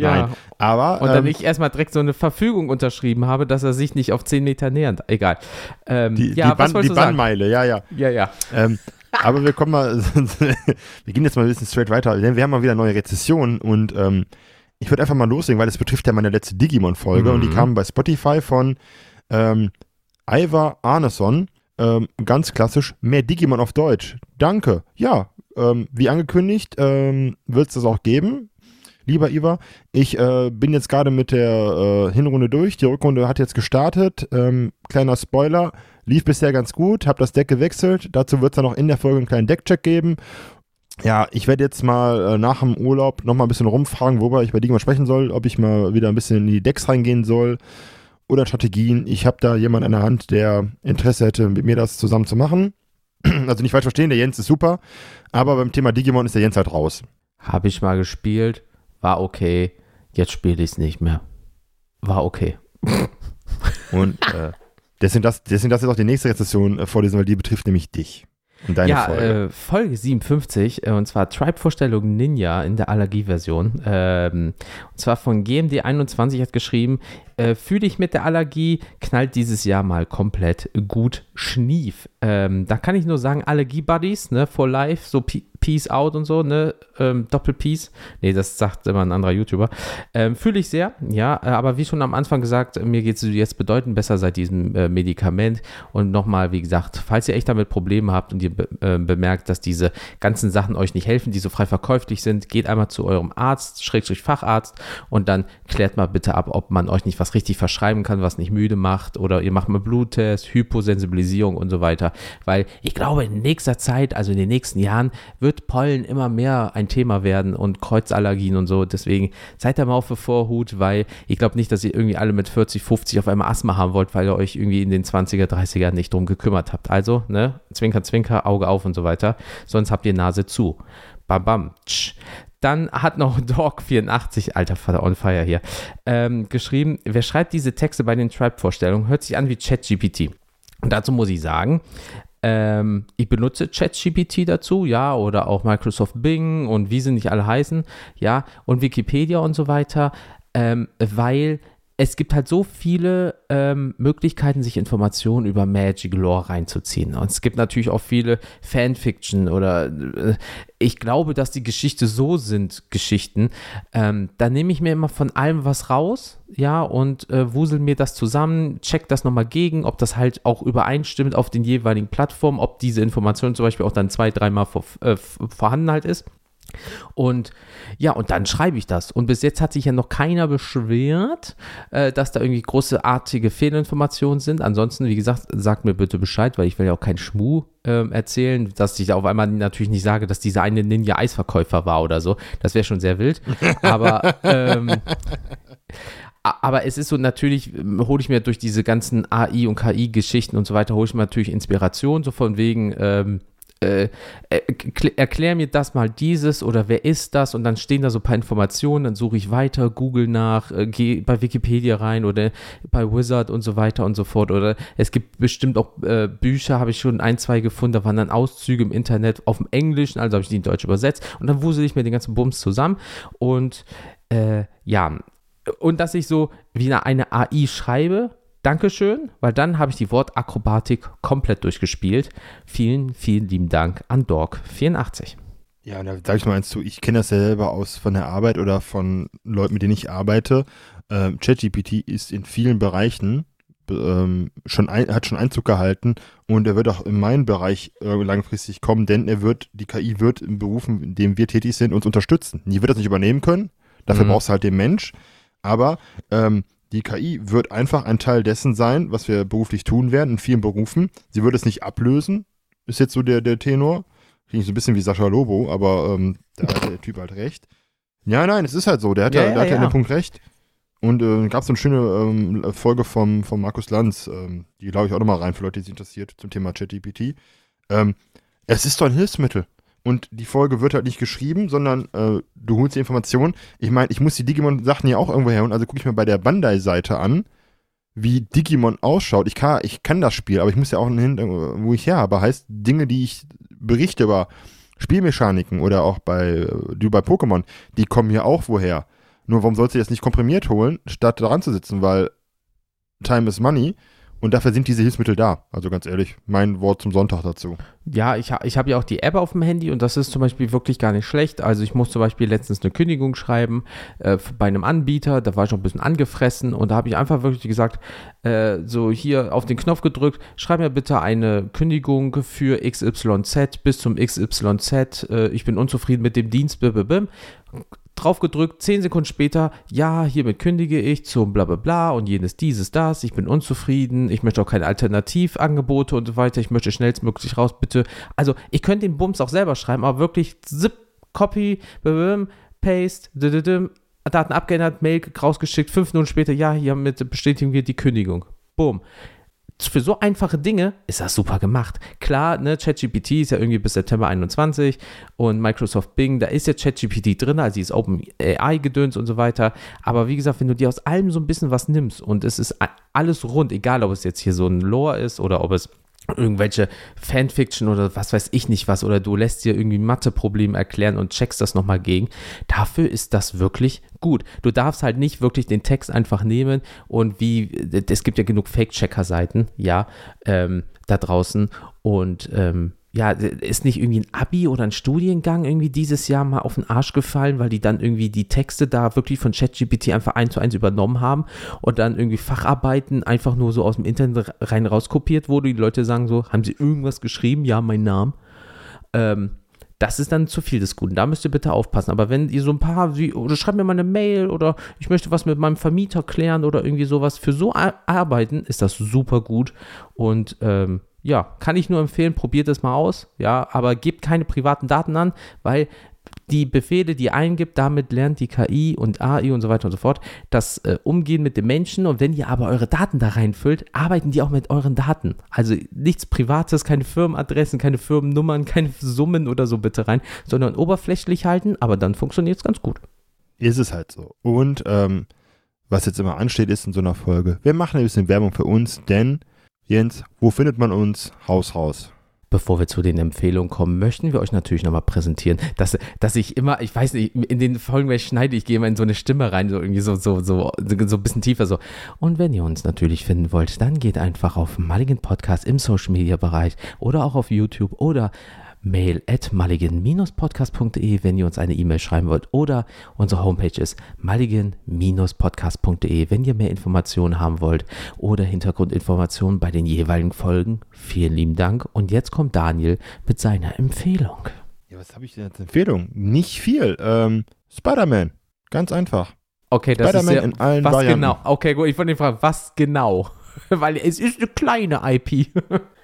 Ja. Nein, aber. Und dann ähm, ich erstmal direkt so eine Verfügung unterschrieben habe, dass er sich nicht auf 10 Meter nähert. Egal. Ähm, die, ja, die, Ban die Bannmeile, ja, ja. Ja, ja. Ähm, aber wir kommen mal, (laughs) wir gehen jetzt mal ein bisschen straight weiter, denn wir haben mal wieder neue Rezessionen und ähm, ich würde einfach mal loslegen, weil das betrifft ja meine letzte Digimon-Folge mhm. und die mhm. kam bei Spotify von ähm, Ivar Arneson. Ähm, ganz klassisch, mehr Digimon auf Deutsch. Danke. Ja, ähm, wie angekündigt, ähm, wird es das auch geben. Lieber Ivar, ich äh, bin jetzt gerade mit der äh, Hinrunde durch. Die Rückrunde hat jetzt gestartet. Ähm, kleiner Spoiler, Lief bisher ganz gut, habe das Deck gewechselt. Dazu wird es dann noch in der Folge einen kleinen Deckcheck geben. Ja, ich werde jetzt mal äh, nach dem Urlaub nochmal ein bisschen rumfragen, worüber ich bei mal sprechen soll, ob ich mal wieder ein bisschen in die Decks reingehen soll oder Strategien. Ich habe da jemanden an der Hand, der Interesse hätte, mit mir das zusammen zu machen. (clears throat) Also nicht falsch verstehen, der Jens ist super, aber beim Thema Digimon ist der Jens halt raus. Habe ich mal gespielt, war okay, jetzt spiele ich es nicht mehr. War okay. (laughs) Und äh, Deswegen das, deswegen das jetzt auch die nächste Rezession äh, vorlesen, weil die betrifft nämlich dich. Und deine ja, Folge. Äh, Folge 57, äh, und zwar Tribe-Vorstellung Ninja in der Allergie-Version. Ähm, und zwar von GMD21 hat geschrieben, äh, fühle ich mit der Allergie, knallt dieses Jahr mal komplett gut schnief. Ähm, da kann ich nur sagen, Allergie-Buddies, ne, for life, so Peace out und so, ne, ähm, Doppel-Peace. Nee, das sagt immer ein anderer YouTuber. Ähm, fühle ich sehr, ja, äh, aber wie schon am Anfang gesagt, mir geht es jetzt bedeutend besser seit diesem äh, Medikament. Und nochmal, wie gesagt, falls ihr echt damit Probleme habt und ihr be äh, bemerkt, dass diese ganzen Sachen euch nicht helfen, die so frei verkäuflich sind, geht einmal zu eurem Arzt, Schrägstrich Facharzt und dann klärt mal bitte ab, ob man euch nicht was richtig verschreiben kann, was nicht müde macht oder ihr macht mal Bluttest, Hyposensibilisierung und so weiter, weil ich glaube, in nächster Zeit, also in den nächsten Jahren, wird Pollen immer mehr ein Thema werden und Kreuzallergien und so. Deswegen seid da mal auf der Vorhut, weil ich glaube nicht, dass ihr irgendwie alle mit 40, 50 auf einmal Asthma haben wollt, weil ihr euch irgendwie in den 20er, 30er nicht drum gekümmert habt. Also, ne, Zwinker, Zwinker, Auge auf und so weiter. Sonst habt ihr Nase zu. Bam, bam. Tsch. Dann hat noch (laughs) Dog84, alter Vater on fire hier, ähm, geschrieben, wer schreibt diese Texte bei den Tribe-Vorstellungen, hört sich an wie ChatGPT. Und dazu muss ich sagen, ähm, ich benutze ChatGPT dazu, ja, oder auch Microsoft Bing und wie sie nicht alle heißen, ja, und Wikipedia und so weiter, ähm, weil es gibt halt so viele ähm, Möglichkeiten, sich Informationen über Magic Lore reinzuziehen. Und es gibt natürlich auch viele Fanfiction oder äh, ich glaube, dass die Geschichte so sind, Geschichten. Ähm, da nehme ich mir immer von allem was raus, ja, und äh, wusel mir das zusammen, check das nochmal gegen, ob das halt auch übereinstimmt auf den jeweiligen Plattformen, ob diese Information zum Beispiel auch dann zwei, dreimal vor, äh, vorhanden halt ist. Und ja, und dann schreibe ich das. Und bis jetzt hat sich ja noch keiner beschwert, äh, dass da irgendwie großartige Fehlinformationen sind. Ansonsten, wie gesagt, sagt mir bitte Bescheid, weil ich will ja auch keinen Schmuh äh, erzählen, dass ich da auf einmal natürlich nicht sage, dass dieser eine Ninja-Eisverkäufer war oder so. Das wäre schon sehr wild. Aber (laughs) ähm, aber es ist so, natürlich ähm, hole ich mir durch diese ganzen AI- und KI-Geschichten und so weiter, hole ich mir natürlich Inspiration, so von wegen, ähm, äh, erklär mir das mal dieses oder wer ist das? Und dann stehen da so ein paar Informationen, dann suche ich weiter, google nach, äh, gehe bei Wikipedia rein oder bei Wizard und so weiter und so fort. Oder es gibt bestimmt auch äh, Bücher, habe ich schon ein, zwei gefunden, da waren dann Auszüge im Internet auf dem Englischen, also habe ich die in Deutsch übersetzt. Und dann wusel ich mir den ganzen Bums zusammen. Und äh, ja, und dass ich so wie eine AI schreibe, Dankeschön, weil dann habe ich die Wortakrobatik komplett durchgespielt. Vielen, vielen lieben Dank an Dork84. Ja, da sage ich mal eins zu, ich kenne das ja selber aus von der Arbeit oder von Leuten, mit denen ich arbeite. Ähm, ChatGPT ist in vielen Bereichen ähm, schon ein, hat schon Einzug gehalten und er wird auch in meinen Bereich äh, langfristig kommen, denn er wird, die KI wird in Berufen, in denen wir tätig sind, uns unterstützen. Die wird das nicht übernehmen können, dafür mhm. brauchst du halt den Mensch, aber ähm, die KI wird einfach ein Teil dessen sein, was wir beruflich tun werden in vielen Berufen. Sie wird es nicht ablösen, ist jetzt so der, der Tenor. Klingt so ein bisschen wie Sascha Lobo, aber ähm, da hat der Typ halt recht. Ja, nein, es ist halt so. Der hat ja, ja, der hat ja. den Punkt recht. Und äh, gab es so eine schöne ähm, Folge vom, vom Markus Lanz, ähm, die glaube ich auch nochmal rein für Leute, die sich interessiert, zum Thema ChatGPT. Ähm, es ist doch ein Hilfsmittel und die Folge wird halt nicht geschrieben, sondern äh, du holst die Information. Ich meine, ich muss die Digimon-Sachen ja auch irgendwo her und also gucke ich mir bei der Bandai-Seite an, wie Digimon ausschaut. Ich kann, ich kann das Spiel, aber ich muss ja auch hin, wo ich her habe. Heißt, Dinge, die ich berichte über Spielmechaniken oder auch bei, die bei Pokémon, die kommen hier auch woher. Nur warum sollst du das nicht komprimiert holen, statt daran zu sitzen? Weil Time is Money und dafür sind diese Hilfsmittel da. Also ganz ehrlich, mein Wort zum Sonntag dazu. Ja, ich, ich habe ja auch die App auf dem Handy und das ist zum Beispiel wirklich gar nicht schlecht. Also ich muss zum Beispiel letztens eine Kündigung schreiben äh, bei einem Anbieter, da war ich noch ein bisschen angefressen und da habe ich einfach wirklich gesagt, äh, so hier auf den Knopf gedrückt, schreib mir bitte eine Kündigung für XYZ bis zum XYZ. Äh, ich bin unzufrieden mit dem Dienst. Bim, drauf gedrückt, zehn Sekunden später, ja, hiermit kündige ich zum bla bla bla und jenes dieses, das, ich bin unzufrieden, ich möchte auch keine Alternativangebote und so weiter, ich möchte schnellstmöglich raus, bitte. Also ich könnte den Bums auch selber schreiben, aber wirklich zip, copy, paste, Daten abgeändert, Mail rausgeschickt, fünf Minuten später, ja, hiermit bestätigen wir die Kündigung. Boom für so einfache Dinge ist das super gemacht. Klar, ne, ChatGPT ist ja irgendwie bis September 21 und Microsoft Bing, da ist ja ChatGPT drin, also ist Open AI gedöns und so weiter. Aber wie gesagt, wenn du dir aus allem so ein bisschen was nimmst und es ist alles rund, egal ob es jetzt hier so ein Lore ist oder ob es irgendwelche Fanfiction oder was weiß ich nicht was oder du lässt dir irgendwie Matheprobleme erklären und checkst das nochmal gegen. Dafür ist das wirklich gut. Du darfst halt nicht wirklich den Text einfach nehmen und wie, es gibt ja genug Fake-Checker-Seiten, ja, ähm, da draußen und ähm, ja, ist nicht irgendwie ein Abi oder ein Studiengang irgendwie dieses Jahr mal auf den Arsch gefallen, weil die dann irgendwie die Texte da wirklich von ChatGPT einfach eins zu eins übernommen haben und dann irgendwie Facharbeiten einfach nur so aus dem Internet rein rauskopiert wurde. Die Leute sagen so, haben sie irgendwas geschrieben? Ja, mein Name. Ähm, das ist dann zu viel des Guten. Da müsst ihr bitte aufpassen. Aber wenn ihr so ein paar, oder schreibt mir mal eine Mail oder ich möchte was mit meinem Vermieter klären oder irgendwie sowas, für so arbeiten ist das super gut. Und ähm, ja, kann ich nur empfehlen, probiert es mal aus, ja, aber gebt keine privaten Daten an, weil die Befehle, die ihr eingibt, damit lernt die KI und AI und so weiter und so fort das äh, Umgehen mit den Menschen. Und wenn ihr aber eure Daten da reinfüllt, arbeiten die auch mit euren Daten. Also nichts Privates, keine Firmenadressen, keine Firmennummern, keine Summen oder so bitte rein, sondern oberflächlich halten, aber dann funktioniert es ganz gut. Ist es halt so. Und ähm, was jetzt immer ansteht, ist in so einer Folge, wir machen ein bisschen Werbung für uns, denn Jens, wo findet man uns? Haus raus. Bevor wir zu den Empfehlungen kommen, möchten wir euch natürlich nochmal präsentieren, dass, dass ich immer, ich weiß nicht, in den Folgen, wenn ich schneide, ich gehe immer in so eine Stimme rein, so irgendwie so, so, so, so ein bisschen tiefer so. Und wenn ihr uns natürlich finden wollt, dann geht einfach auf Mulligan Podcast im Social Media Bereich oder auch auf YouTube oder mail at mulligan-podcast.de, wenn ihr uns eine E-Mail schreiben wollt. Oder unsere Homepage ist mulligan-podcast.de, wenn ihr mehr Informationen haben wollt oder Hintergrundinformationen bei den jeweiligen Folgen. Vielen lieben Dank. Und jetzt kommt Daniel mit seiner Empfehlung. Ja, was habe ich denn als Empfehlung? Nicht viel. Ähm, Spider-Man. Ganz einfach. Okay, das ist ja, in allen was Varianten. genau? Okay, gut, ich wollte fragen, was genau? (laughs) Weil es ist eine kleine IP.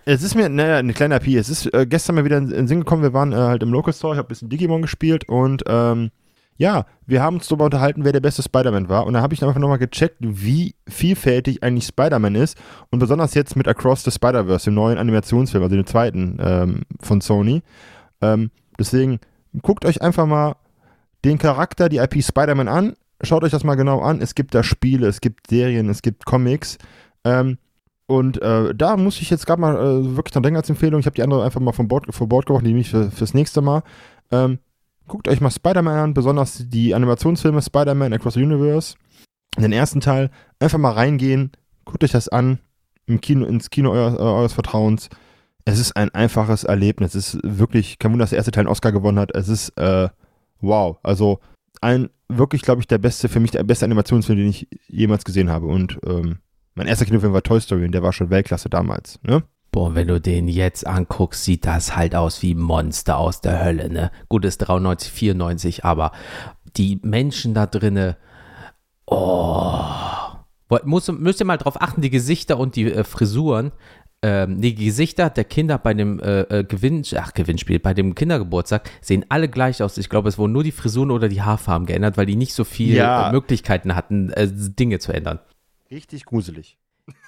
Es ist mir, naja, eine kleine IP. Es ist äh, gestern mal wieder in, in den Sinn gekommen, wir waren äh, halt im Local Store, ich habe ein bisschen Digimon gespielt und ähm, ja, wir haben uns darüber unterhalten, wer der beste Spider-Man war. Und da habe ich einfach nochmal gecheckt, wie vielfältig eigentlich Spider-Man ist. Und besonders jetzt mit Across the Spider-Verse, dem neuen Animationsfilm, also dem zweiten ähm, von Sony. Ähm, deswegen guckt euch einfach mal den Charakter, die IP Spider-Man an. Schaut euch das mal genau an. Es gibt da Spiele, es gibt Serien, es gibt Comics. Ähm, und äh, da muss ich jetzt gerade mal äh, wirklich dran denken als Empfehlung. Ich habe die andere einfach mal von Bord, vor Bord geworfen, die mich für, fürs nächste Mal. Ähm, guckt euch mal Spider-Man an, besonders die Animationsfilme Spider-Man Across the Universe. Den ersten Teil einfach mal reingehen, guckt euch das an, im Kino, ins Kino euer, eures Vertrauens. Es ist ein einfaches Erlebnis. Es ist wirklich, kein Wunder, dass der erste Teil einen Oscar gewonnen hat. Es ist, äh, wow. Also ein wirklich, glaube ich, der beste, für mich der beste Animationsfilm, den ich jemals gesehen habe. Und ähm, mein erster Kinofilm war Toy Story und der war schon Weltklasse damals. Ne? Boah, wenn du den jetzt anguckst, sieht das halt aus wie Monster aus der Hölle, ne? Gut, ist 93, 94, aber die Menschen da drinne, oh. Muss, müsst ihr mal drauf achten, die Gesichter und die äh, Frisuren, ähm, die Gesichter der Kinder bei dem äh, äh, Gewinn, ach, Gewinnspiel, bei dem Kindergeburtstag sehen alle gleich aus. Ich glaube, es wurden nur die Frisuren oder die Haarfarben geändert, weil die nicht so viele Ja. äh, Möglichkeiten hatten, äh, Dinge zu ändern. Richtig gruselig.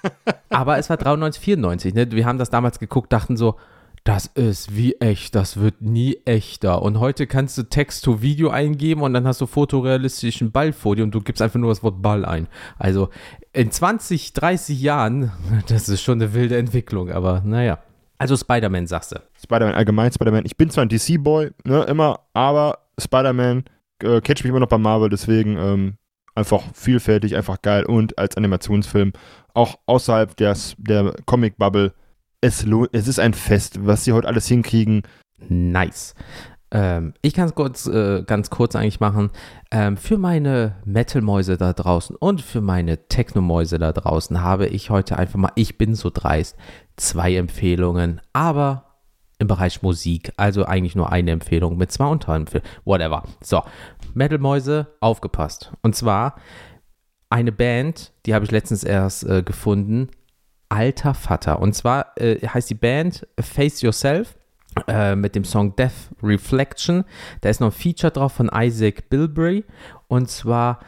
(laughs) Aber es war 93, 94, ne? Wir haben das damals geguckt, dachten so, das ist wie echt, das wird nie echter. Und heute kannst du Text to Video eingeben und dann hast du fotorealistischen Ball vor dir und du gibst einfach nur das Wort Ball ein. Also in 20, 30 Jahren, (laughs) das ist schon eine wilde Entwicklung, aber naja. Also Spider-Man, sagst du. Spider-Man allgemein, Spider-Man. Ich bin zwar ein DC-Boy, ne, immer, aber Spider-Man äh, catcht mich immer noch bei Marvel, deswegen ähm, einfach vielfältig, einfach geil und als Animationsfilm auch außerhalb des, der Comic-Bubble. Es, es ist ein Fest, was sie heute alles hinkriegen. Nice. Ähm, ich kann es kurz, äh, ganz kurz eigentlich machen. Ähm, für meine Metal-Mäuse da draußen und für meine Techno-Mäuse da draußen habe ich heute einfach mal, ich bin so dreist, zwei Empfehlungen, aber im Bereich Musik. Also eigentlich nur eine Empfehlung mit zwei Unterempfehlungen. Whatever. So, Metal-Mäuse, aufgepasst. Und zwar eine Band, die habe ich letztens erst äh, gefunden. Alter Vater. Und zwar äh, heißt die Band Face Yourself äh, mit dem Song Death Reflection. Da ist noch ein Feature drauf von Isaac Bilbray. Und zwar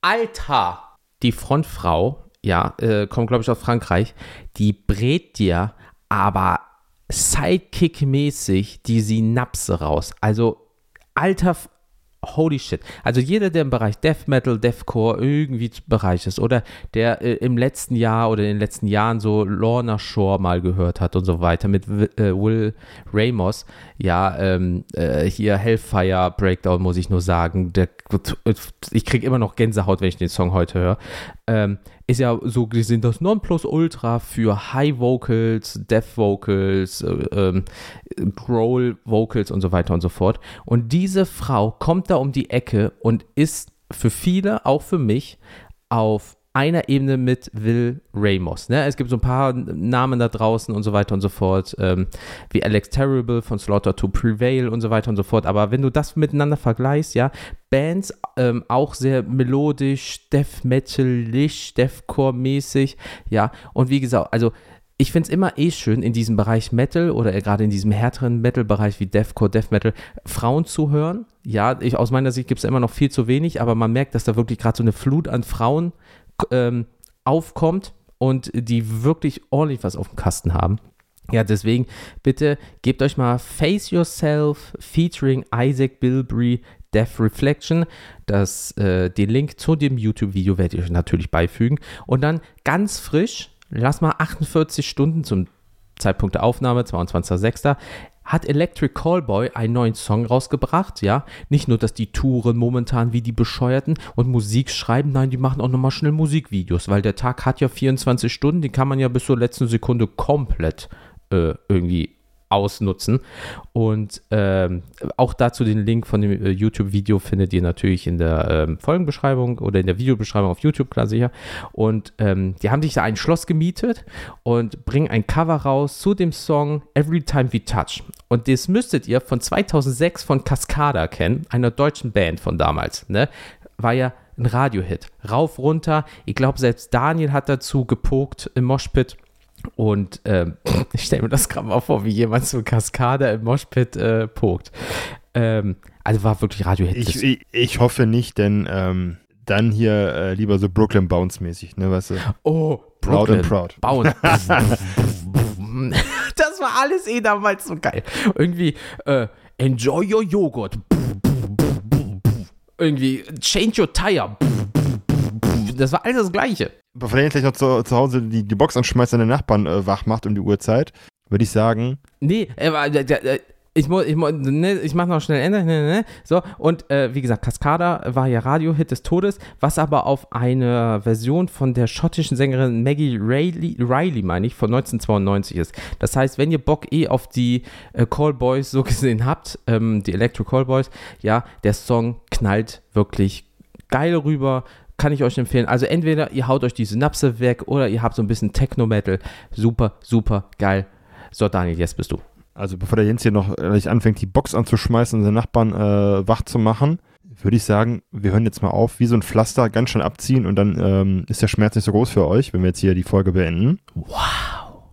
Alter, die Frontfrau, ja, äh, kommt glaube ich aus Frankreich, die brät dir aber Sidekick-mäßig die Synapse raus. Also, alter, holy shit. Also jeder, der im Bereich Death Metal, Deathcore irgendwie Bereich ist oder der äh, im letzten Jahr oder in den letzten Jahren so Lorna Shore mal gehört hat und so weiter mit äh, Will Ramos, ja, ähm, äh, hier Hellfire Breakdown muss ich nur sagen, der, ich kriege immer noch Gänsehaut, wenn ich den Song heute höre. Ähm, ist ja so gesehen das Nonplusultra für High Vocals, Death Vocals, äh, ähm, Growl Vocals und so weiter und so fort. Und diese Frau kommt da um die Ecke und ist für viele, auch für mich, auf einer Ebene mit Will Ramos. Ne? Es gibt so ein paar Namen da draußen und so weiter und so fort, ähm, wie Alex Terrible von Slaughter to Prevail und so weiter und so fort. Aber wenn du das miteinander vergleichst, ja, Bands ähm, auch sehr melodisch, Death Metal-isch, Deathcore-mäßig, ja, und wie gesagt, also ich finde es immer eh schön, in diesem Bereich Metal oder gerade in diesem härteren Metal-Bereich wie Deathcore, Death Metal, Frauen zu hören. Ja, ich, aus meiner Sicht gibt es immer noch viel zu wenig, aber man merkt, dass da wirklich gerade so eine Flut an Frauen ähm, aufkommt und die wirklich ordentlich was auf dem Kasten haben. Ja, deswegen bitte gebt euch mal Face Yourself featuring Isaac Bilbry Death Reflection. Das, äh, den Link zu dem YouTube-Video werde ich euch natürlich beifügen. Und dann ganz frisch, lass mal 48 Stunden zum Zeitpunkt der Aufnahme, 22.06., hat Electric Callboy einen neuen Song rausgebracht, ja. Nicht nur, dass die touren momentan wie die Bescheuerten und Musik schreiben, nein, die machen auch nochmal schnell Musikvideos, weil der Tag hat ja 24 Stunden, die kann man ja bis zur letzten Sekunde komplett äh, irgendwie ausnutzen. Und ähm, auch dazu den Link von dem äh, YouTube-Video findet ihr natürlich in der ähm, Folgenbeschreibung oder in der Videobeschreibung auf YouTube, klar sicher. Und ähm, die haben sich da ein Schloss gemietet und bringen ein Cover raus zu dem Song Every Time We Touch. Und das müsstet ihr von 2006 von Cascada kennen, einer deutschen Band von damals. Ne? War ja ein Radiohit. Rauf, runter. Ich glaube, selbst Daniel hat dazu gepokt im Moshpit. Und ähm, (laughs) ich stelle mir das gerade mal vor, wie jemand so Cascada im Moshpit äh, pokt. Ähm, also war wirklich Radiohit. Ich, ich, ich hoffe nicht, denn ähm, dann hier äh, lieber so Brooklyn Bounce mäßig, ne, weißt du? Oh, Proud and proud. Bounce. (laughs) (laughs) das war alles eh damals so geil. Irgendwie, äh, enjoy your Joghurt. Irgendwie, change your tire. Das war alles das Gleiche. Bevor jetzt gleich noch zu, zu Hause die, die Box anschmeißt den Nachbarn äh, wach macht um die Uhrzeit, würde ich sagen. Nee, er war, ich muss, ich, ne, ich mach noch schnell Ende, ne, ne, so, und äh, wie gesagt, Cascada war ja Radio-Hit des Todes, was aber auf eine Version von der schottischen Sängerin Maggie Riley, Riley meine ich, von 1992 ist. Das heißt, wenn ihr Bock eh auf die äh, Callboys so (laughs) gesehen habt, ähm, die Electro Callboys, ja, der Song knallt wirklich geil rüber, kann ich euch empfehlen. Also entweder ihr haut euch die Synapse weg oder ihr habt so ein bisschen Techno-Metal. Super, super geil. So, Daniel, jetzt bist du. Also bevor der Jens hier noch gleich anfängt, die Box anzuschmeißen und seinen Nachbarn äh, wach zu machen, würde ich sagen, wir hören jetzt mal auf, wie so ein Pflaster ganz schön abziehen und dann ähm, ist der Schmerz nicht so groß für euch, wenn wir jetzt hier die Folge beenden. Wow.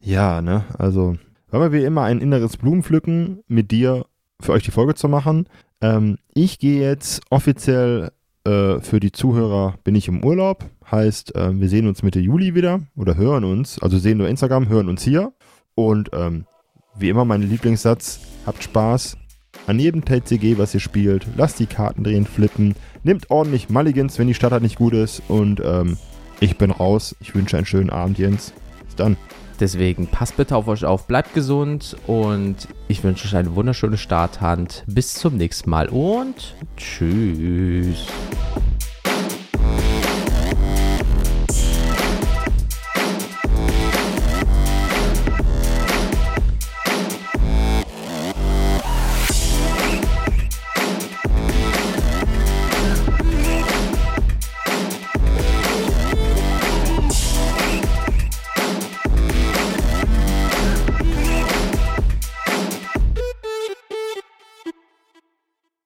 Ja, ne, also wollen wir wie immer ein inneres Blumenpflücken mit dir für euch die Folge zu machen. Ähm, ich gehe jetzt offiziell äh, für die Zuhörer bin ich im Urlaub. Heißt, äh, wir sehen uns Mitte Juli wieder oder hören uns. Also sehen nur Instagram, hören uns hier. Und ähm, wie immer mein Lieblingssatz, habt Spaß. An jedem TCG, was ihr spielt, lasst die Karten drehen, flippen, nehmt ordentlich Mulligans, wenn die Stadt halt nicht gut ist und ähm, ich bin raus. Ich wünsche einen schönen Abend, Jens. Bis dann. Deswegen passt bitte auf euch auf, bleibt gesund und ich wünsche euch eine wunderschöne Starthand. Bis zum nächsten Mal und tschüss.